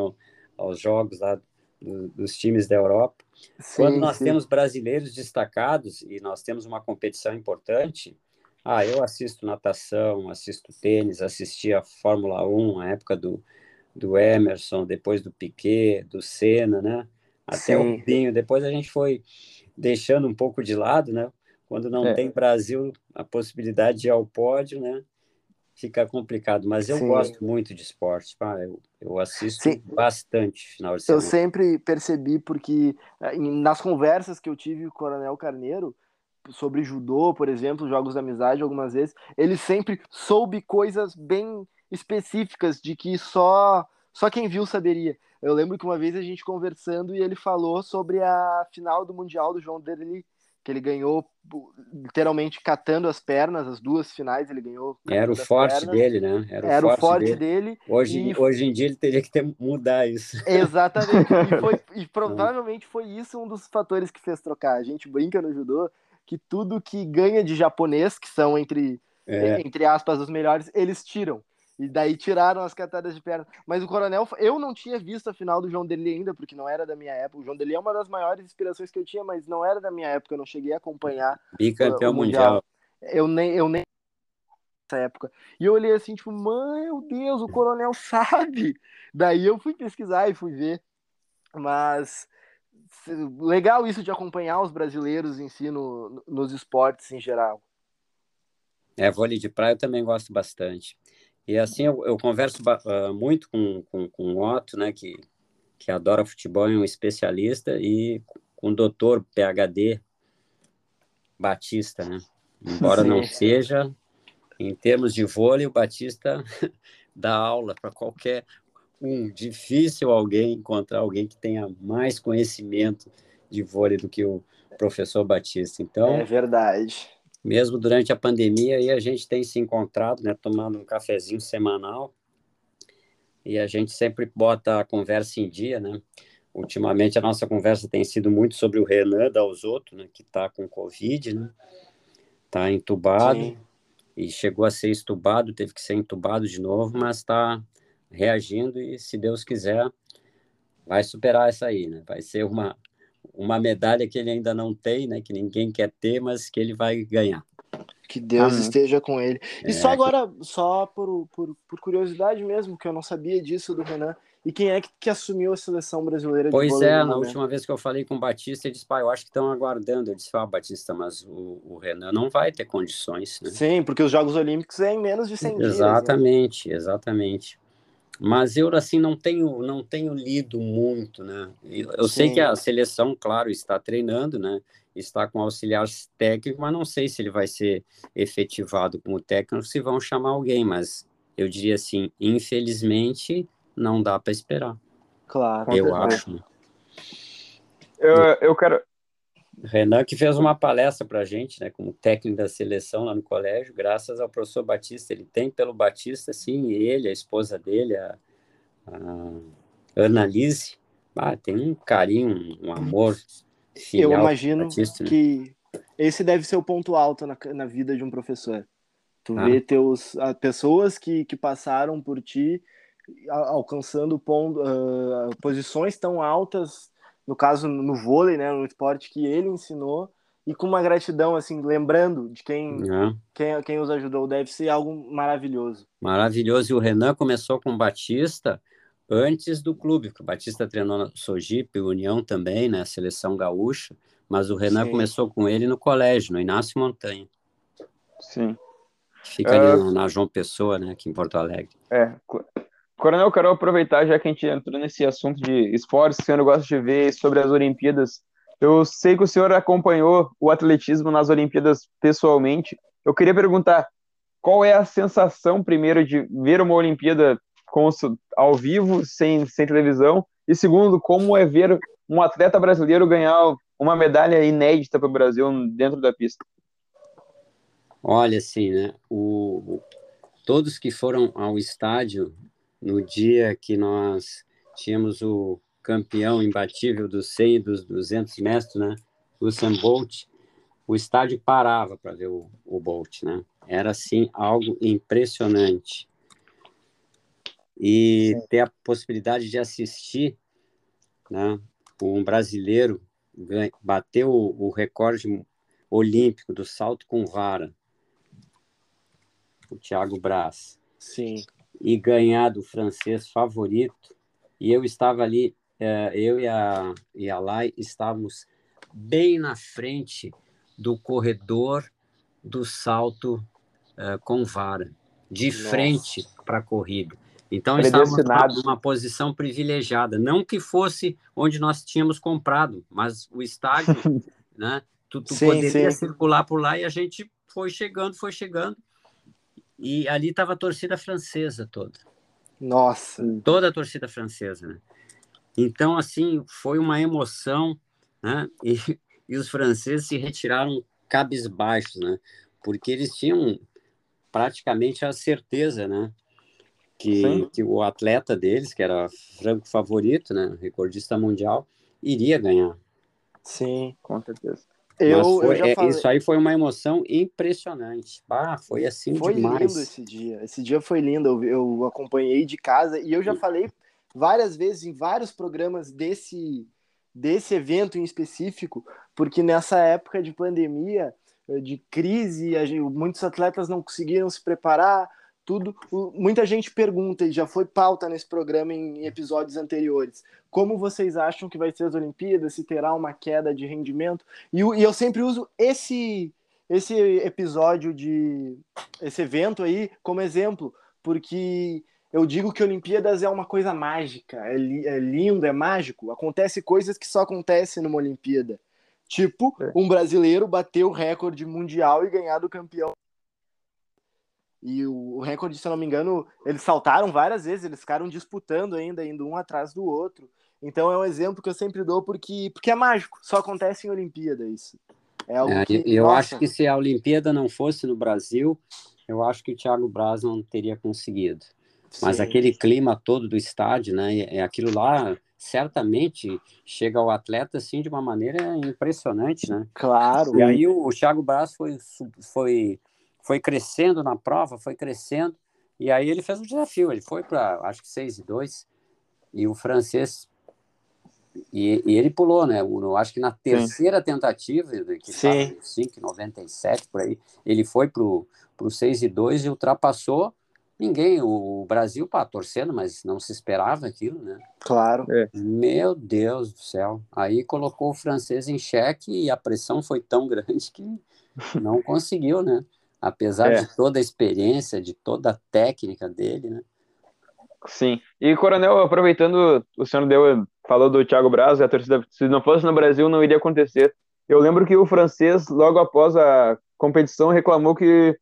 S3: aos jogos lá do, dos times da Europa. Sim, Quando nós sim. temos brasileiros destacados e nós temos uma competição importante, ah, eu assisto natação, assisto tênis, assisti a Fórmula 1, a época do, do Emerson, depois do Piquet, do Senna, né? Até Sim. o Rubinho. Depois a gente foi deixando um pouco de lado, né? Quando não é. tem Brasil, a possibilidade de ir ao pódio, né? Fica complicado. Mas eu Sim. gosto muito de esporte, pá. Eu, eu assisto Sim. bastante final de semana.
S2: Eu sempre percebi, porque eh, nas conversas que eu tive com o Coronel Carneiro, sobre judô, por exemplo, jogos de amizade, algumas vezes, ele sempre soube coisas bem específicas de que só só quem viu saberia. Eu lembro que uma vez a gente conversando e ele falou sobre a final do Mundial do João Derli, que ele ganhou literalmente catando as pernas, as duas finais ele ganhou.
S3: Era o forte pernas. dele, né?
S2: Era o Era forte, o forte dele. dele.
S3: Hoje, e... hoje em dia ele teria que ter, mudar isso.
S2: Exatamente. e, foi, e provavelmente foi isso um dos fatores que fez trocar. A gente brinca no judô que tudo que ganha de japonês, que são entre, é. entre aspas os melhores, eles tiram. E daí tiraram as catadas de perna. Mas o Coronel, eu não tinha visto a final do João Deli ainda, porque não era da minha época. O João Deli é uma das maiores inspirações que eu tinha, mas não era da minha época, eu não cheguei a acompanhar.
S3: Bicampeão mundial. mundial.
S2: Eu nem, eu nem nessa época. E eu olhei assim, tipo, meu Deus, o Coronel sabe. Daí eu fui pesquisar e fui ver. Mas legal isso de acompanhar os brasileiros em si no, nos esportes em geral.
S3: É, vôlei de praia eu também gosto bastante. E assim, eu, eu converso uh, muito com, com, com o Otto, né, que, que adora futebol, é um especialista, e com o doutor PHD Batista, né? Embora Sim. não seja, em termos de vôlei, o Batista dá aula para qualquer um difícil alguém encontrar alguém que tenha mais conhecimento de vôlei do que o professor Batista. Então,
S2: é verdade.
S3: Mesmo durante a pandemia, aí a gente tem se encontrado, né, tomando um cafezinho semanal, e a gente sempre bota a conversa em dia, né? Ultimamente a nossa conversa tem sido muito sobre o Renan Dalzotto, né, que está com Covid, né? Está entubado Sim. e chegou a ser estubado, teve que ser entubado de novo, mas está reagindo e, se Deus quiser, vai superar essa aí, né? Vai ser uma, uma medalha que ele ainda não tem, né? Que ninguém quer ter, mas que ele vai ganhar.
S2: Que Deus esteja com ele. E é, só agora, só por, por, por, curiosidade mesmo, que eu não sabia disso do Renan. E quem é que, que assumiu a seleção brasileira de
S3: Pois é, na última vez que eu falei com o Batista, ele disse, pai, eu acho que estão aguardando. Eu disse, ah, Batista, mas o, o, Renan não vai ter condições, né?
S2: Sim, porque os Jogos Olímpicos é em menos de 100
S3: dias. Exatamente, né? exatamente. Mas eu, assim, não tenho, não tenho lido muito, né? Eu Sim. sei que a seleção, claro, está treinando, né? Está com auxiliar técnico, mas não sei se ele vai ser efetivado como técnico, se vão chamar alguém, mas eu diria assim, infelizmente, não dá para esperar.
S2: Claro.
S3: Eu acho. Né?
S1: Eu, eu quero,
S3: Renan que fez uma palestra para a gente, né, como técnico da seleção lá no colégio, graças ao professor Batista. Ele tem pelo Batista, sim, ele, a esposa dele, a, a Ana Lise, ah, tem um carinho, um amor.
S2: Eu imagino Batista, né? que né? esse deve ser o ponto alto na, na vida de um professor. Tu ah. vê teus, a, pessoas que, que passaram por ti alcançando ponto, uh, posições tão altas no caso no vôlei, né, no esporte que ele ensinou e com uma gratidão assim, lembrando de quem é. quem, quem os ajudou, deve ser algo maravilhoso.
S3: Maravilhoso. E o Renan começou com o Batista antes do clube, porque o Batista treinou na Sojipe, União também, né, seleção gaúcha, mas o Renan Sim. começou com ele no colégio, no Inácio Montanha.
S1: Sim.
S3: Fica ali uh... na João Pessoa, né, aqui em Porto Alegre.
S1: É, Coronel, eu quero aproveitar, já que a gente entrou nesse assunto de esportes, que o senhor gosta de ver sobre as Olimpíadas. Eu sei que o senhor acompanhou o atletismo nas Olimpíadas pessoalmente. Eu queria perguntar qual é a sensação, primeiro, de ver uma Olimpíada ao vivo, sem, sem televisão, e segundo, como é ver um atleta brasileiro ganhar uma medalha inédita para o Brasil dentro da pista?
S3: Olha, assim, né? O, todos que foram ao estádio no dia que nós tínhamos o campeão imbatível dos 100 e dos 200 metros, né? Usain Bolt, o estádio parava para ver o, o Bolt, né? Era, assim, algo impressionante. E ter a possibilidade de assistir, né? Um brasileiro bateu o, o recorde olímpico do salto com vara, o Thiago Braz.
S2: Sim
S3: e ganhar do francês favorito. E eu estava ali, é, eu e a, e a Lai estávamos bem na frente do corredor do salto é, com vara, de Nossa. frente para a corrida. Então estávamos numa posição privilegiada, não que fosse onde nós tínhamos comprado, mas o estádio, né? Tu, tu sim, poderia sim. circular por lá e a gente foi chegando, foi chegando. E ali estava a torcida francesa toda.
S2: Nossa!
S3: Toda a torcida francesa, né? Então, assim, foi uma emoção, né? E, e os franceses se retiraram cabisbaixos, né? Porque eles tinham praticamente a certeza, né? Que, que o atleta deles, que era franco favorito, né? Recordista mundial, iria ganhar.
S2: Sim, com certeza.
S3: Eu, foi, eu é, falei... Isso aí foi uma emoção impressionante. Ah, foi assim
S2: foi
S3: demais.
S2: Foi lindo esse dia. Esse dia foi lindo. Eu, eu acompanhei de casa e eu já falei várias vezes em vários programas desse, desse evento em específico, porque nessa época de pandemia, de crise, muitos atletas não conseguiram se preparar, tudo. Muita gente pergunta, e já foi pauta nesse programa em episódios anteriores, como vocês acham que vai ser as Olimpíadas, se terá uma queda de rendimento? E, e eu sempre uso esse, esse episódio de. esse evento aí como exemplo, porque eu digo que Olimpíadas é uma coisa mágica, é, é lindo, é mágico. Acontece coisas que só acontecem numa Olimpíada. Tipo, é. um brasileiro bater o recorde mundial e ganhar do campeão e o, o recorde, se eu não me engano, eles saltaram várias vezes, eles ficaram disputando ainda, indo um atrás do outro. Então é um exemplo que eu sempre dou porque, porque é mágico, só acontece em Olimpíada isso.
S3: É algo é, que, eu nossa. acho que se a Olimpíada não fosse no Brasil, eu acho que o Thiago Braz não teria conseguido. Mas Sim. aquele clima todo do estádio, né? É aquilo lá certamente chega ao atleta assim de uma maneira impressionante, né?
S2: Claro.
S3: E aí o, o Thiago Braz foi, foi foi crescendo na prova, foi crescendo, e aí ele fez um desafio, ele foi para, acho que 6 e 2, e o francês, e, e ele pulou, né, eu acho que na terceira Sim. tentativa, que
S2: Sim.
S3: 5, 97, por aí, ele foi para o 6 e 2 e ultrapassou, ninguém, o Brasil, pá, torcendo, mas não se esperava aquilo, né?
S2: Claro.
S3: É. Meu Deus do céu. Aí colocou o francês em xeque e a pressão foi tão grande que não conseguiu, né? Apesar é. de toda a experiência, de toda a técnica dele, né?
S1: Sim. E Coronel, aproveitando, o senhor deu, falou do Thiago Braz, a torcida, se não fosse no Brasil, não iria acontecer. Eu lembro que o francês, logo após a competição, reclamou que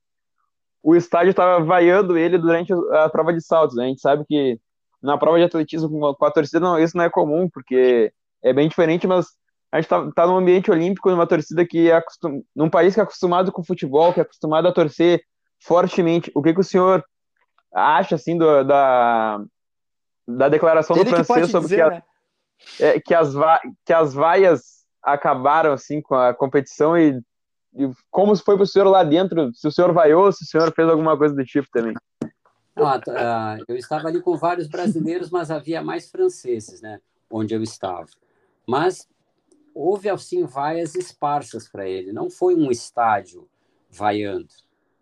S1: o estádio estava vaiando ele durante a prova de saltos. Né? A gente sabe que na prova de atletismo com a torcida não, isso não é comum, porque é bem diferente, mas a gente tá, tá num ambiente olímpico, numa torcida que é acostum... num país que é acostumado com futebol, que é acostumado a torcer fortemente. O que, que o senhor acha, assim, do, da, da declaração Ele do francês que sobre dizer, que, a, né? é, que, as va... que as vaias acabaram, assim, com a competição e, e como foi para o senhor lá dentro, se o senhor vaiou, se o senhor fez alguma coisa do tipo também?
S3: Não, eu estava ali com vários brasileiros, mas havia mais franceses, né, onde eu estava. Mas houve assim vaias esparsas para ele, não foi um estádio vaiando,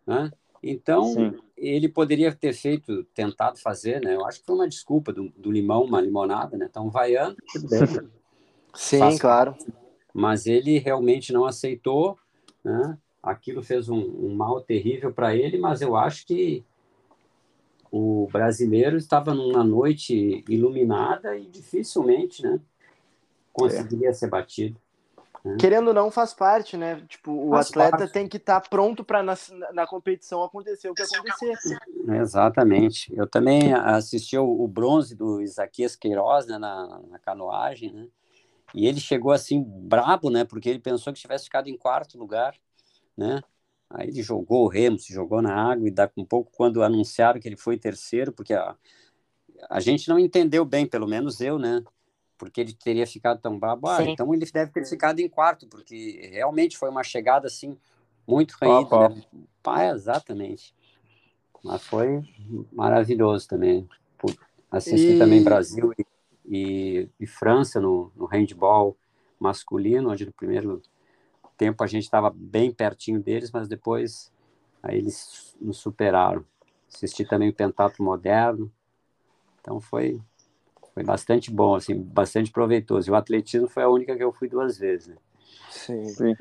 S3: né? Então Sim. ele poderia ter feito, tentado fazer, né? Eu acho que foi uma desculpa do, do limão, uma limonada, né? Então vaiando, tudo bem.
S2: Sim, claro.
S3: Mas ele realmente não aceitou, né? Aquilo fez um, um mal terrível para ele, mas eu acho que o brasileiro estava numa noite iluminada e dificilmente, né? Conseguiria é. ser batido.
S2: Né? Querendo ou não, faz parte, né? Tipo, o faz atleta parte. tem que estar tá pronto para na, na competição acontecer o que acontecer.
S3: Exatamente. Eu também assisti o, o bronze do Isaquias Queiroz né, na, na canoagem, né? E ele chegou assim brabo, né? Porque ele pensou que tivesse ficado em quarto lugar, né? Aí ele jogou o remo, se jogou na água e dá um pouco quando anunciaram que ele foi terceiro, porque a, a gente não entendeu bem, pelo menos eu, né? Porque ele teria ficado tão brabo. Ah, então ele deve ter ficado em quarto, porque realmente foi uma chegada assim muito raída. Né? Pá, exatamente. Mas foi maravilhoso também. Assisti e... também Brasil e, e, e, França no, no handball masculino, onde no primeiro tempo a gente estava bem pertinho deles, mas depois aí eles nos superaram. assisti também o Pentato Moderno. Então foi foi bastante bom, assim, bastante proveitoso. E o atletismo foi a única que eu fui duas vezes. Né?
S2: Sim. Sim.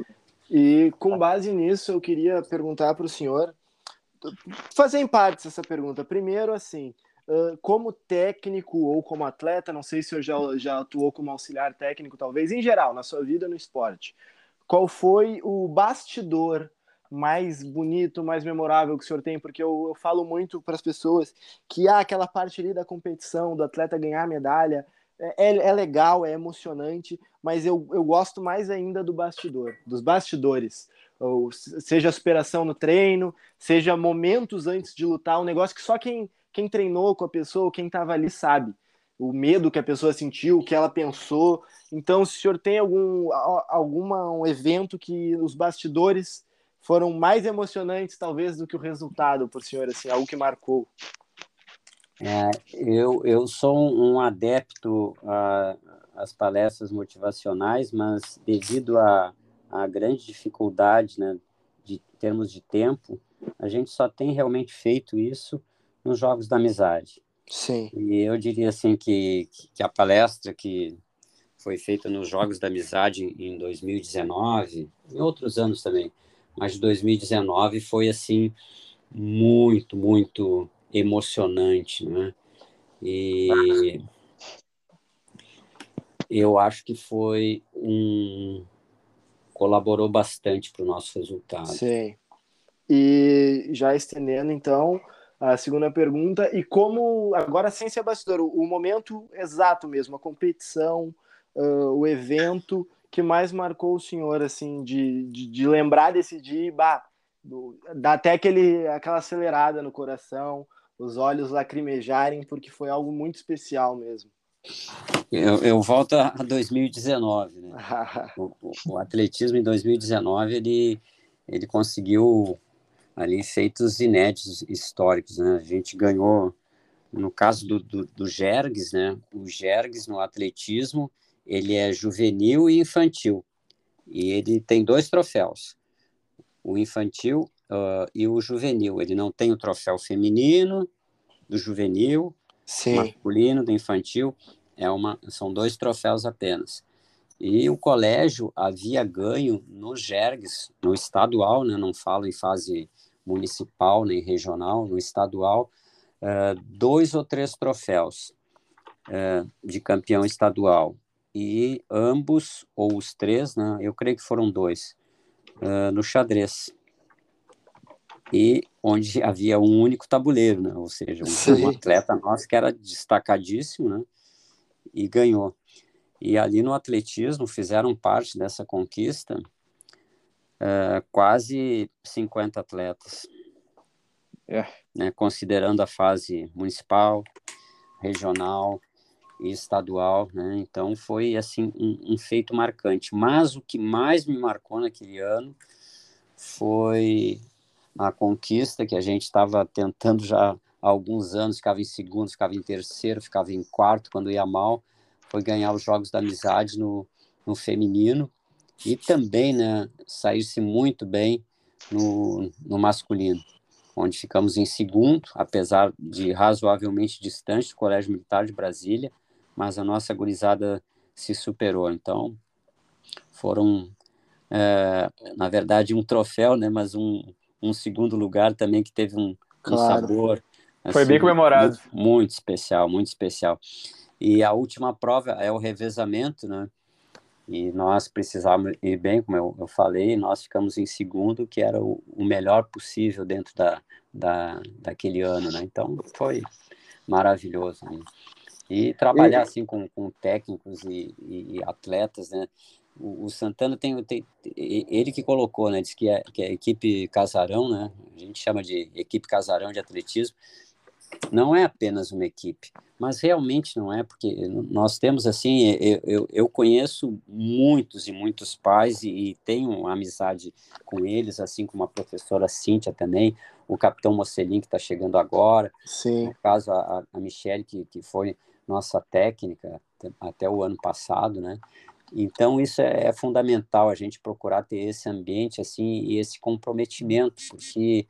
S2: E com base nisso, eu queria perguntar para o senhor, fazer em partes essa pergunta. Primeiro, assim, como técnico ou como atleta, não sei se o senhor já, já atuou como auxiliar técnico, talvez, em geral, na sua vida no esporte, qual foi o bastidor mais bonito, mais memorável que o senhor tem? Porque eu, eu falo muito para as pessoas que há ah, aquela parte ali da competição, do atleta ganhar medalha, é, é, é, legal, é emocionante, mas eu, eu gosto mais ainda do bastidor, dos bastidores. Ou seja a superação no treino, seja momentos antes de lutar, um negócio que só quem, quem treinou com a pessoa, quem estava ali sabe. O medo que a pessoa sentiu, o que ela pensou. Então, se o senhor tem algum alguma, um evento que os bastidores foram mais emocionantes, talvez, do que o resultado, por senhor, assim, algo que marcou?
S3: É, eu, eu sou um adepto às palestras motivacionais, mas devido à a, a, grande dificuldade, né, de termos de tempo, a gente só tem realmente feito isso nos Jogos da Amizade.
S2: Sim.
S3: E eu diria assim que, que a palestra que foi feita nos Jogos da Amizade em 2019, em outros anos também, mas de 2019 foi assim muito, muito emocionante, né? E eu acho que foi um colaborou bastante para o nosso resultado.
S2: Sim. E já estendendo então a segunda pergunta e como agora sem ser bastidor, o momento exato mesmo, a competição, uh, o evento que mais marcou o senhor, assim, de, de, de lembrar desse dia, bah, do, dá até aquele, aquela acelerada no coração, os olhos lacrimejarem, porque foi algo muito especial mesmo.
S3: Eu, eu volto a 2019, né? o, o, atletismo em 2019 ele, ele conseguiu ali feitos inéditos históricos, né? A gente ganhou, no caso do, do, do Jergues, né? O Jergues no atletismo ele é juvenil e infantil. E ele tem dois troféus, o infantil uh, e o juvenil. Ele não tem o troféu feminino do juvenil,
S2: Sim.
S3: masculino do infantil. É uma, são dois troféus apenas. E o colégio havia ganho no Jergues, no estadual, né, não falo em fase municipal nem regional, no estadual, uh, dois ou três troféus uh, de campeão estadual e ambos, ou os três, né, eu creio que foram dois, uh, no xadrez. E onde havia um único tabuleiro, né, ou seja, um, um, atleta nosso que era destacadíssimo, né, e ganhou. E ali no atletismo fizeram parte dessa conquista uh, quase 50 atletas. É. Né, considerando a fase municipal, regional, e estadual, né? Então foi assim um, um, feito marcante. Mas o que mais me marcou naquele ano foi a conquista que a gente estava tentando já há alguns anos, ficava em segundo, ficava em terceiro, ficava em quarto quando ia mal, foi ganhar os Jogos da Amizade no, no feminino e também, né, sair-se muito bem no, no masculino, onde ficamos em segundo, apesar de razoavelmente distante do Colégio Militar de Brasília, mas a nossa gurizada se superou. Então, foram, é, na verdade, um troféu, né? Mas um, um segundo lugar também que teve um, claro. um sabor.
S1: Assim, Foi bem comemorado.
S3: Muito, muito, especial, muito especial. E a última prova é o revezamento, né? E nós precisávamos ir bem, como eu, eu falei, nós ficamos em segundo, que era o, o melhor possível dentro da, da, daquele ano, né? Então, foi maravilhoso. Né? E trabalhar assim com, com técnicos e, e, atletas, né? O, o, Santana tem, tem, ele que colocou, né? Diz que é, que é a equipe Casarão, né? A gente chama de equipe Casarão de atletismo. Não é apenas uma equipe, mas realmente não é, porque nós temos assim, eu, eu, eu conheço muitos e muitos pais e, e, tenho amizade com eles, assim como a professora Cíntia também, o capitão Mocelin que está chegando agora,
S2: Sim.
S3: no caso a, a Michelle que, que foi nossa técnica até o ano passado, né? Então isso é, é, fundamental a gente procurar ter esse ambiente assim e esse comprometimento, porque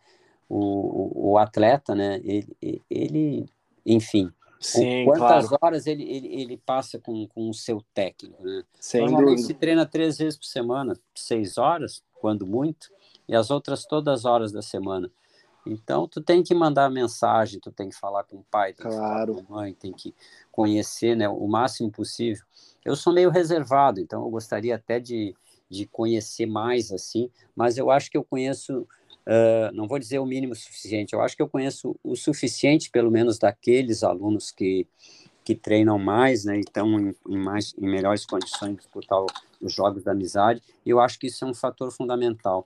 S3: o, o atleta, né? Ele, ele enfim,
S2: Sim,
S3: quantas
S2: claro.
S3: horas ele, ele, ele passa com, com o seu técnico, né?
S2: Sem
S3: Normalmente
S2: dúvida.
S3: se treina três vezes por semana, seis horas, quando muito, e as outras todas as horas da semana. Então, tu tem que mandar mensagem, tu tem que falar com o pai, tem
S2: Claro.
S3: que falar com a mãe, tem que conhecer né, o máximo possível. Eu sou meio reservado, então eu gostaria até de, de conhecer mais, assim, mas eu acho que eu conheço, uh, não vou dizer o mínimo suficiente, eu acho que eu conheço o suficiente, pelo menos, daqueles alunos que, que treinam mais, né, e estão em, em, mais, em melhores condições de disputar o, os jogos da amizade, e eu acho que isso é um fator fundamental.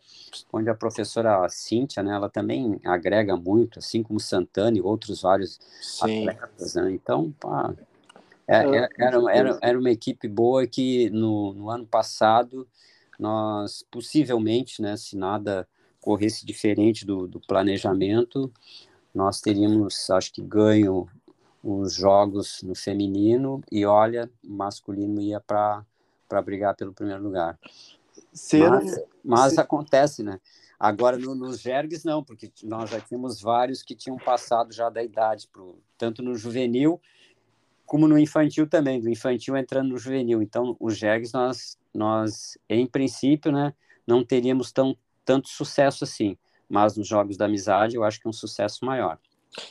S3: Onde a professora Cíntia, né, ela também agrega muito, assim como Santana e outros vários
S2: Sim.
S3: atletas, né? Então, pá, é,
S2: É,
S3: é, era, era, era uma equipe boa que no, no ano passado nós possivelmente, né, se nada corresse diferente do, do planejamento, nós teríamos, acho que, ganho os jogos no feminino e olha, o masculino ia para para brigar pelo primeiro lugar.
S2: Ser,
S3: Mas, mas
S2: ser-
S3: acontece, né? Agora no, nos Jergues não, porque nós já tínhamos vários que tinham passado já da idade, pro, tanto no juvenil como no infantil também, do infantil entrando no juvenil. Então, os Jergues nós, nós, em princípio, né, não teríamos tão, tanto sucesso assim. Mas nos Jogos da Amizade eu acho que é um sucesso maior.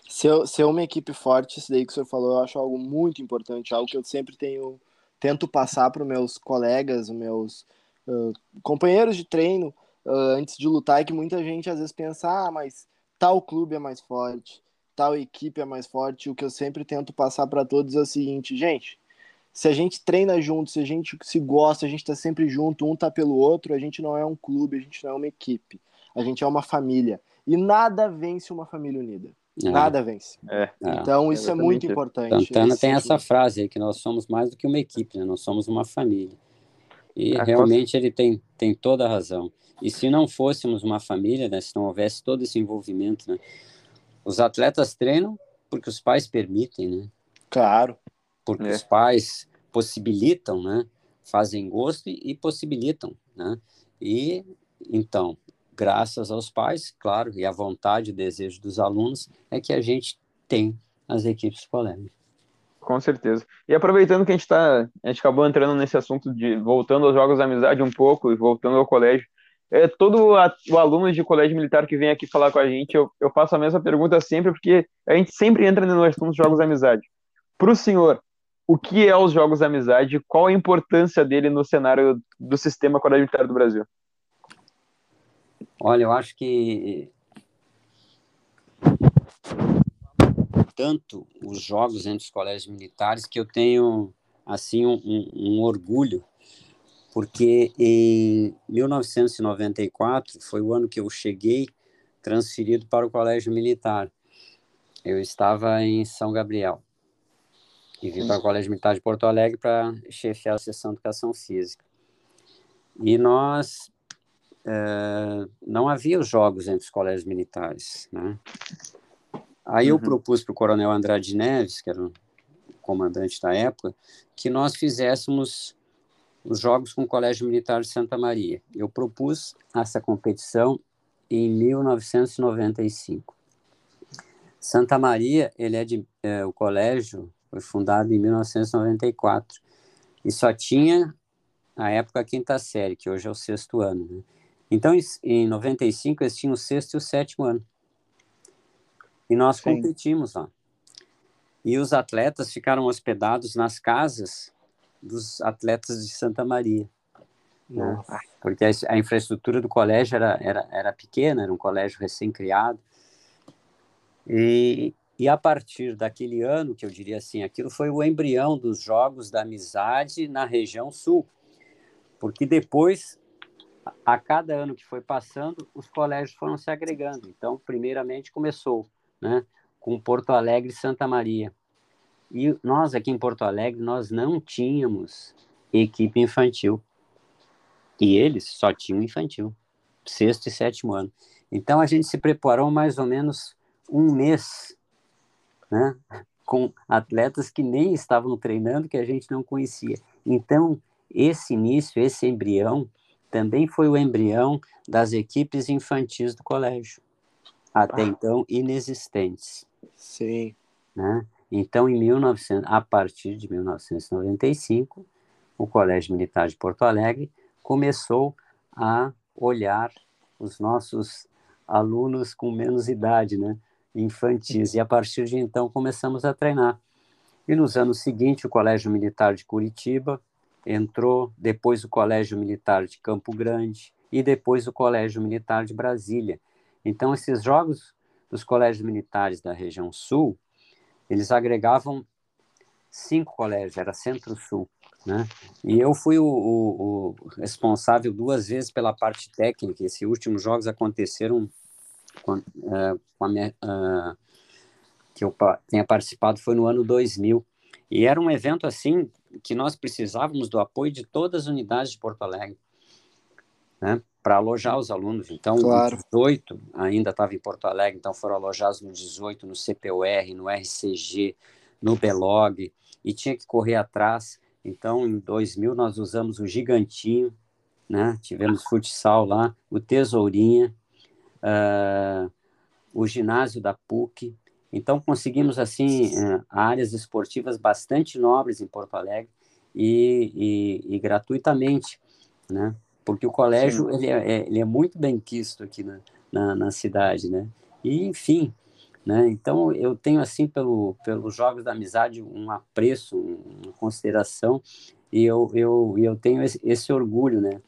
S2: Ser, ser uma equipe forte, isso daí que o senhor falou, eu acho algo muito importante, algo que eu sempre tenho, tento passar para os meus colegas, meus uh, companheiros de treino, uh, antes de lutar, é que muita gente às vezes pensa, ah, mas tal clube é mais forte, tal equipe é mais forte. O que eu sempre tento passar para todos é o seguinte, gente, se a gente treina junto, se a gente se gosta, a gente tá sempre junto, um tá pelo outro, a gente não é um clube, a gente não é uma equipe, a gente é uma família. E nada vence uma família unida.
S3: É,
S2: Nada vence.
S1: É.
S3: é.
S2: Então, isso é muito importante.
S3: Santana tem essa frase aí, que nós somos mais do que uma equipe, né? nós somos uma família. E
S1: Ah,
S3: realmente ele tem, tem toda a razão. E se não fôssemos uma família, né, se não houvesse todo esse envolvimento, né, os atletas treinam porque os pais permitem, né?
S2: Claro.
S3: porque
S1: É.
S3: os pais possibilitam, né? Fazem gosto e, e possibilitam, né? E então, graças aos pais, claro, e à vontade e desejo dos alunos, é que a gente tem as equipes colegas.
S1: Com certeza. E aproveitando que a gente tá, a gente acabou entrando nesse assunto de voltando aos jogos da amizade um pouco e voltando ao colégio, é todo a- o aluno de colégio militar que vem aqui falar com a gente, eu, eu faço a mesma pergunta sempre, porque a gente sempre entra no assunto dos jogos da amizade. Para o senhor, o que é os jogos da amizade? Qual a importância dele no cenário do sistema colégio militar do Brasil?
S3: Olha, eu acho que tanto os jogos entre os colégios militares que eu tenho assim um, um- orgulho, porque em 1994 foi o ano que eu cheguei transferido para o colégio militar. Eu estava em São Gabriel e vim para o colégio militar de Porto Alegre para chefiar a seção de educação física. E nós eh, não havia os jogos entre os colégios militares, né? Aí eu
S1: Uhum.
S3: propus para o coronel Andrade Neves, que era o comandante da época, que nós fizéssemos os jogos com o Colégio Militar de Santa Maria. Eu propus essa competição em 1995. Santa Maria, ele é de, é, o colégio foi fundado em 1994 e só tinha a época a quinta série, que hoje é o sexto ano. Né? Então, em, em 95 eles tinham o sexto e o sétimo ano. E nós
S1: Sim.
S3: competimos lá. E os atletas ficaram hospedados nas casas dos atletas de Santa Maria,
S2: Nossa.
S3: porque a, a infraestrutura do colégio era, era, era pequena, era um colégio recém-criado. E, e a partir daquele ano, que eu diria assim, aquilo foi o embrião dos Jogos da Amizade na região sul, porque depois, a- cada ano que foi passando, os colégios foram se agregando. Então, primeiramente começou né, com Porto Alegre e Santa Maria. E nós aqui em Porto Alegre, nós não tínhamos equipe infantil. E eles só tinham infantil, sexto e sétimo ano. Então a gente se preparou mais ou menos um mês, né, com atletas que nem estavam treinando, que a gente não conhecia. Então esse início, esse embrião, também foi o embrião das equipes infantis do colégio. até ah. então inexistentes.
S2: Sim.
S3: Né? Então, em 1900, a partir de 1995, o Colégio Militar de Porto Alegre começou a olhar os nossos alunos com menos idade, né? infantis, e a partir de então começamos a treinar. E nos anos seguintes, o Colégio Militar de Curitiba entrou, depois o Colégio Militar de Campo Grande e depois o Colégio Militar de Brasília. Então, esses jogos dos colégios militares da região sul, eles agregavam cinco colégios, era Centro-Sul. Né? E eu fui o, o, o, responsável duas vezes pela parte técnica. Esses últimos jogos aconteceram com, uh, com a minha, uh, que eu tenha participado foi no ano 2000. E era um evento assim que nós precisávamos do apoio de todas as unidades de Porto Alegre, né? Para alojar os alunos. Então, claro. 18 ainda estava em Porto Alegre, então foram alojados no 18, no CPUR, no RCG, no Belog, e tinha que correr atrás. Então, em 2000, nós usamos o Gigantinho, né? tivemos futsal lá, o Tesourinha, uh, o ginásio da PUC. Então, conseguimos, assim, uh, áreas esportivas bastante nobres em Porto Alegre e, e, e gratuitamente, né? Porque o colégio, ele é, é, ele é, muito bem quisto aqui na, na, na cidade, né? E, enfim, né? Então, eu tenho, assim, pelo, pelos Jogos da Amizade, um apreço, uma consideração, e eu, eu, eu tenho esse, esse orgulho, né?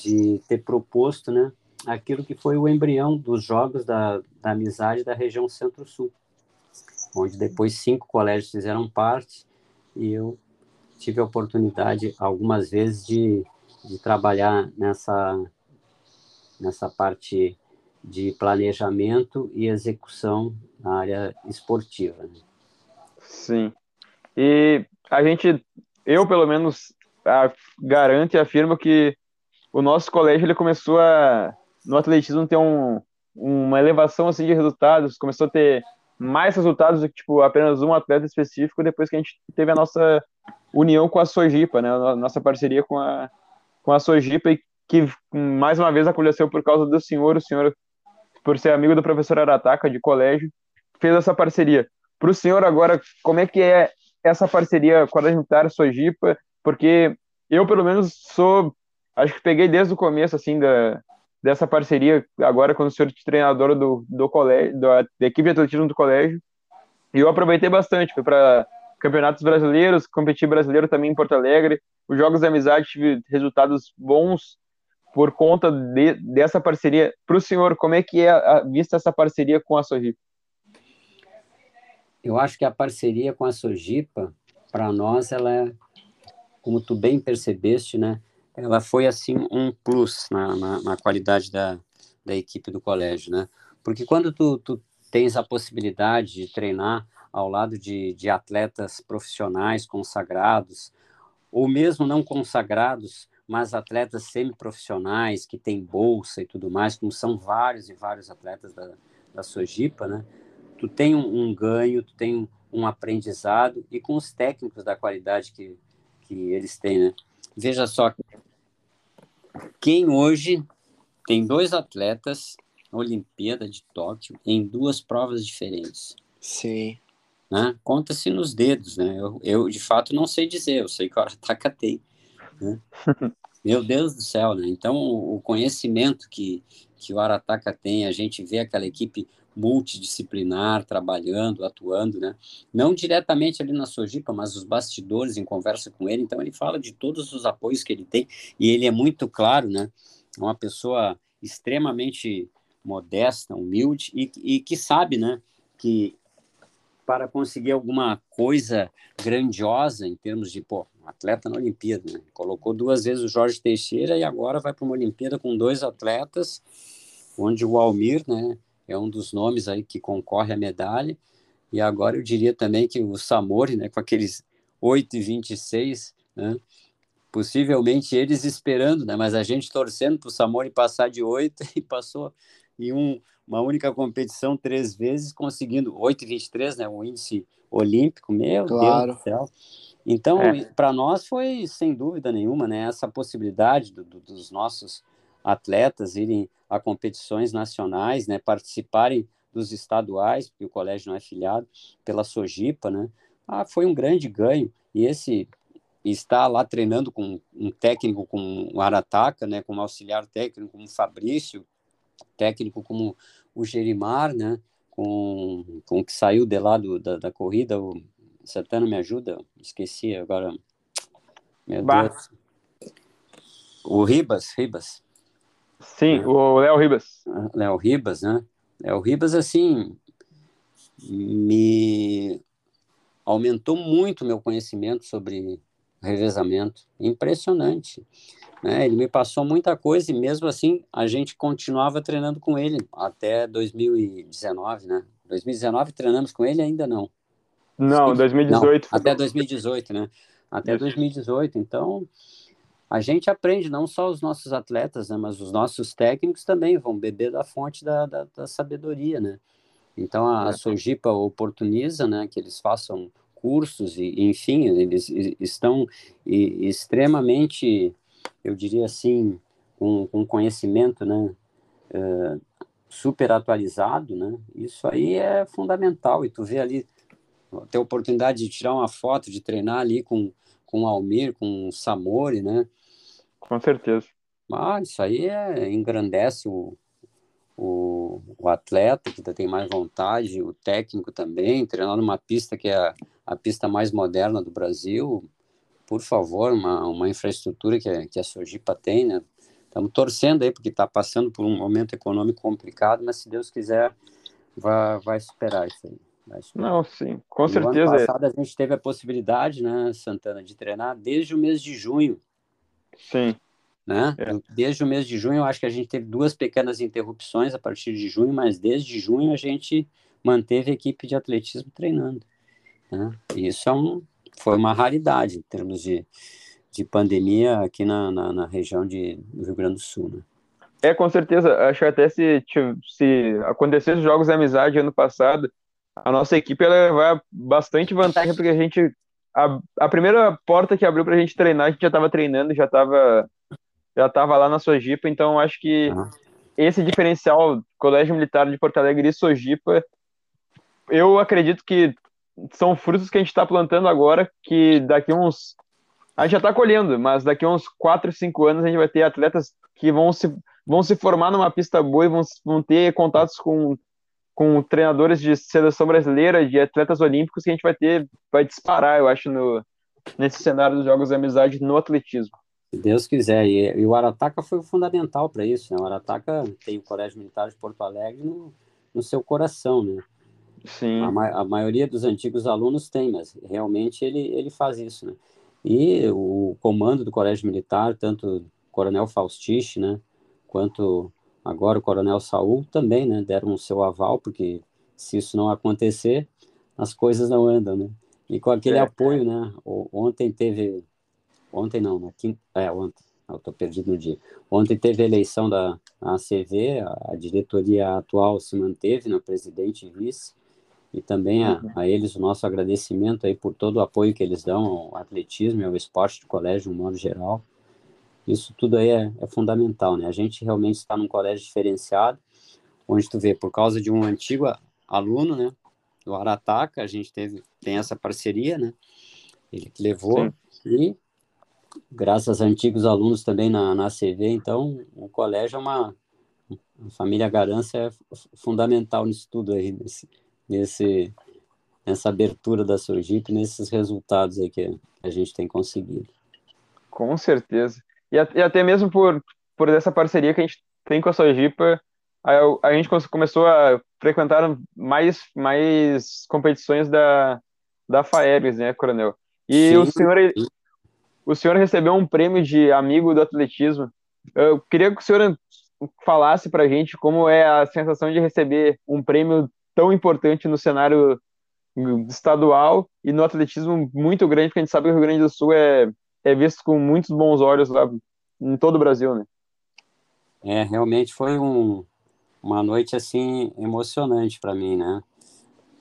S3: De ter proposto, né? Aquilo que foi o embrião dos Jogos da, da Amizade da região Centro-Sul, onde depois cinco colégios fizeram parte, e eu tive a oportunidade, algumas vezes, de, de trabalhar nessa, nessa parte de planejamento e execução na área esportiva. Né?
S1: Sim. E a gente, eu pelo menos, garanto e afirmo que o nosso colégio ele começou a, no atletismo, ter um, uma elevação assim, de resultados, começou a ter mais resultados do que tipo, apenas um atleta específico depois que a gente teve a nossa união com a Sojipa, né? A nossa parceria com a, com a Sojipa, e que mais uma vez aconteceu por causa do senhor, o senhor por ser amigo do professor Arataca de colégio, fez essa parceria. Para o senhor agora, como é que é essa parceria Militar Sojipa? Porque eu, pelo menos, sou, acho que peguei desde o começo, assim, da, dessa parceria, agora com o senhor treinador do, do colégio, da, da equipe de atletismo do colégio, e eu aproveitei bastante, fui para campeonatos brasileiros, competi brasileiro também em Porto Alegre, os jogos de amizade tive resultados bons, por conta de, dessa parceria. Para o senhor, como é que é a, vista essa parceria com a Sojipa?
S3: Eu acho que a parceria com a Sojipa, para nós, ela é, como tu bem percebeste, né? Ela foi assim um plus na, na, na qualidade da, da equipe do colégio, né? Porque quando tu, tu tens a possibilidade de treinar ao lado de, de atletas profissionais consagrados, ou mesmo não consagrados, mas atletas semiprofissionais que têm bolsa e tudo mais, como são vários e vários atletas da, da Sojipa, né? Tu tem um, um ganho, tu tem um, aprendizado e com os técnicos da qualidade que, que eles têm, né? Veja só, quem hoje tem dois atletas na Olimpíada de Tóquio em duas provas diferentes.
S2: Sim.
S3: Né? Conta-se nos dedos, né? Eu, eu, de fato não sei dizer, eu sei que o Arataca tem. Né? Meu Deus do céu, né? Então, o conhecimento que, que o Arataca tem, a gente vê aquela equipe multidisciplinar trabalhando, atuando, né? Não diretamente ali na Sojipa, mas os bastidores em conversa com ele. Então, ele fala de todos os apoios que ele tem e ele é muito claro, né? Uma pessoa extremamente modesta, humilde e, e que sabe, né? Que para conseguir alguma coisa grandiosa em termos de, pô, um atleta na Olimpíada, né? Colocou duas vezes o Jorge Teixeira e agora vai para uma Olimpíada com dois atletas, onde o Almir, né, é um dos nomes aí que concorre à medalha, e agora eu diria também que o Samori, né, com aqueles 8 e 26, né, possivelmente eles esperando, né, mas a gente torcendo para o Samori passar de 8 e passou em um, uma única competição três vezes, conseguindo 8,23, né, o índice olímpico, meu claro. Deus do céu. Então, é. para nós foi, sem dúvida nenhuma, né, essa possibilidade do, do, dos nossos atletas irem a competições nacionais, né, participarem dos estaduais, porque o colégio não é filiado, pela Sojipa, né? Ah, foi um grande ganho. E esse está lá treinando com um técnico como o Arataca, né, com um auxiliar técnico como o Fabrício, técnico como o Gerimar, né, com, com o que saiu de lá do, da, da corrida, o Santana me ajuda, esqueci agora, meu bah. Deus. O Ribas, Ribas.
S1: Sim, né? o Léo Ribas.
S3: Ah, Léo Ribas, né? Léo Ribas, assim, me aumentou muito meu conhecimento sobre revezamento. Impressionante. Né? Ele me passou muita coisa e mesmo assim a gente continuava treinando com ele até 2019, né? 2019 treinamos com ele ainda não.
S1: Não, 2018.
S3: Não, até 2018, né? Até Isso. 2018. Então, a gente aprende, não só os nossos atletas, né, mas os nossos técnicos também vão beber da fonte da, da, da sabedoria, né? Então, a, a. Sojipa oportuniza, né, que eles façam cursos e, enfim, eles estão extremamente, eu diria assim, com, com conhecimento, né, uh, super atualizado, né? Isso aí é fundamental. E tu vê ali ter a oportunidade de tirar uma foto, de treinar ali com com o Almir, com o Samori, né?
S1: Com certeza.
S3: Ah, isso aí é, engrandece o, o, o, atleta que tem mais vontade, o técnico também, treinar numa pista que é a, a pista mais moderna do Brasil, por favor, uma, uma infraestrutura que a, que a Sojipa tem, né? Estamos torcendo aí, porque está passando por um momento econômico complicado, mas se Deus quiser, vai, vai superar isso aí.
S1: Não, sim, com certeza.
S3: No ano passado a gente teve a possibilidade, né, Santana, de treinar desde o mês de junho.
S1: Sim.
S3: Né? É. Desde o mês de junho, eu acho que a gente teve duas pequenas interrupções a partir de junho, mas desde junho a gente manteve a equipe de atletismo treinando. Né? E isso é um, foi uma raridade em termos de, de pandemia aqui na, na, na região de, do Rio Grande do Sul. Né?
S1: É, com certeza. Acho que até se, se acontecesse os Jogos de Amizade ano passado, a nossa equipe ela vai bastante vantagem porque a gente a, a primeira porta que abriu para a gente treinar a gente já estava treinando já estava já tava lá na Sojipa então acho que uhum. esse diferencial Colégio Militar de Porto Alegre e Sojipa eu acredito que são frutos que a gente está plantando agora que daqui uns a gente já está colhendo mas daqui uns 4, 5 anos a gente vai ter atletas que vão se vão se formar numa pista boa e vão, vão ter contatos com com treinadores de seleção brasileira, de atletas olímpicos, que a gente vai ter, vai disparar, eu acho, no, nesse cenário dos Jogos de Amizade no atletismo.
S3: Se Deus quiser. E, e o Arataca foi fundamental para isso. Né? O Arataca tem o Colégio Militar de Porto Alegre no, no seu coração, né?
S1: Sim.
S3: A, a, maioria dos antigos alunos tem, mas realmente ele, ele faz isso, né? E o comando do Colégio Militar, tanto o Coronel Faustich, né, quanto Agora o Coronel Saul também, né, deram o seu aval, porque se isso não acontecer, as coisas não andam, né? E com aquele é. apoio, né? Ontem teve, ontem não, na quinta, é ontem, eu tô perdido no dia. Ontem teve a eleição da ACV, a, a diretoria atual se manteve, né, presidente e vice, e também a, uhum. a, eles o nosso agradecimento aí por todo o apoio que eles dão ao atletismo e ao esporte de colégio, no modo geral. Isso tudo aí é, é fundamental, né? A gente realmente está num colégio diferenciado, onde tu vê, por causa de um antigo aluno, né? Do Arataca, a gente teve, tem essa parceria, né? Ele que levou Sim. e graças a antigos alunos também na, na CV, então o colégio é uma a família Garança é fundamental nisso tudo aí, nesse, nesse, nessa abertura da Surgip, nesses resultados aí que a gente tem conseguido.
S1: Com certeza. E, e até mesmo por, por essa parceria que a gente tem com a Sojipa, a, a gente começou a frequentar mais, mais competições da, da FAERGS, né, Coronel? E sim, o senhor, o senhor recebeu um prêmio de amigo do atletismo. Eu queria que o senhor falasse para a gente como é a sensação de receber um prêmio tão importante no cenário estadual e no atletismo muito grande, porque a gente sabe que o Rio Grande do Sul é é visto com muitos bons olhos lá em todo o Brasil, né?
S3: É, realmente foi um, uma noite assim emocionante para mim, né?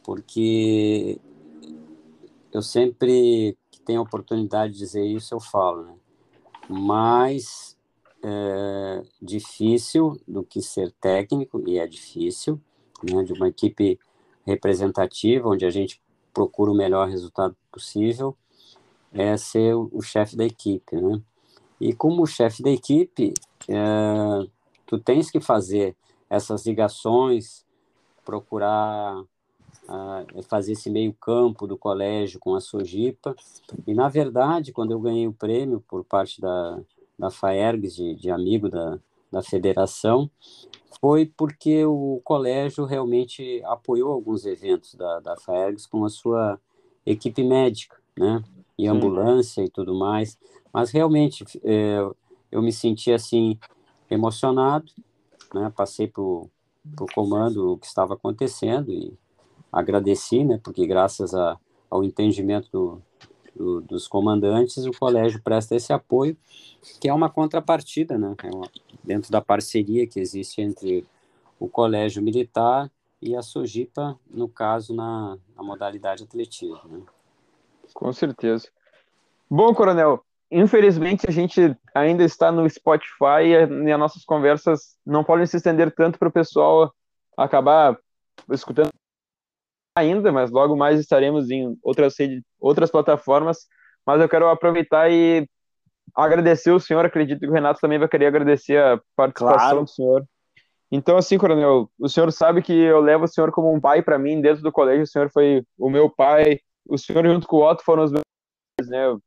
S3: Porque eu sempre que tenho a oportunidade de dizer isso eu falo, né? Mais é, difícil do que ser técnico e é difícil né, de uma equipe representativa, onde a gente procura o melhor resultado possível, é ser o, chefe da equipe, né? E como chefe da equipe, é, tu tens que fazer essas ligações, procurar uh, fazer esse meio campo do colégio com a Sojipa. E, na verdade, quando eu ganhei o prêmio por parte da, da FAERGS, de, de amigo da, da federação, foi porque o colégio realmente apoiou alguns eventos da, da FAERGS com a sua equipe médica, né? E ambulância e tudo mais. Mas realmente é, eu me senti assim emocionado, né? Passei por o comando o que estava acontecendo e agradeci, né? Porque graças a, ao entendimento do, do, dos comandantes, o colégio presta esse apoio, que é uma contrapartida, né? É uma, dentro da parceria que existe entre o colégio militar e a Sojipa, no caso, na, na modalidade atletismo. Né?
S1: Com certeza. Bom, Coronel, infelizmente a gente ainda está no Spotify e as nossas conversas não podem se estender tanto para o pessoal acabar escutando ainda, mas logo mais estaremos em outras, outras plataformas. Mas eu quero aproveitar e agradecer o senhor. Acredito que o Renato também vai querer agradecer a participação claro. do senhor. Então, assim, Coronel, o senhor sabe que eu levo o senhor como um pai para mim dentro do colégio. O senhor foi o meu pai. O senhor, junto com o Otto, foram os meus né? Eu,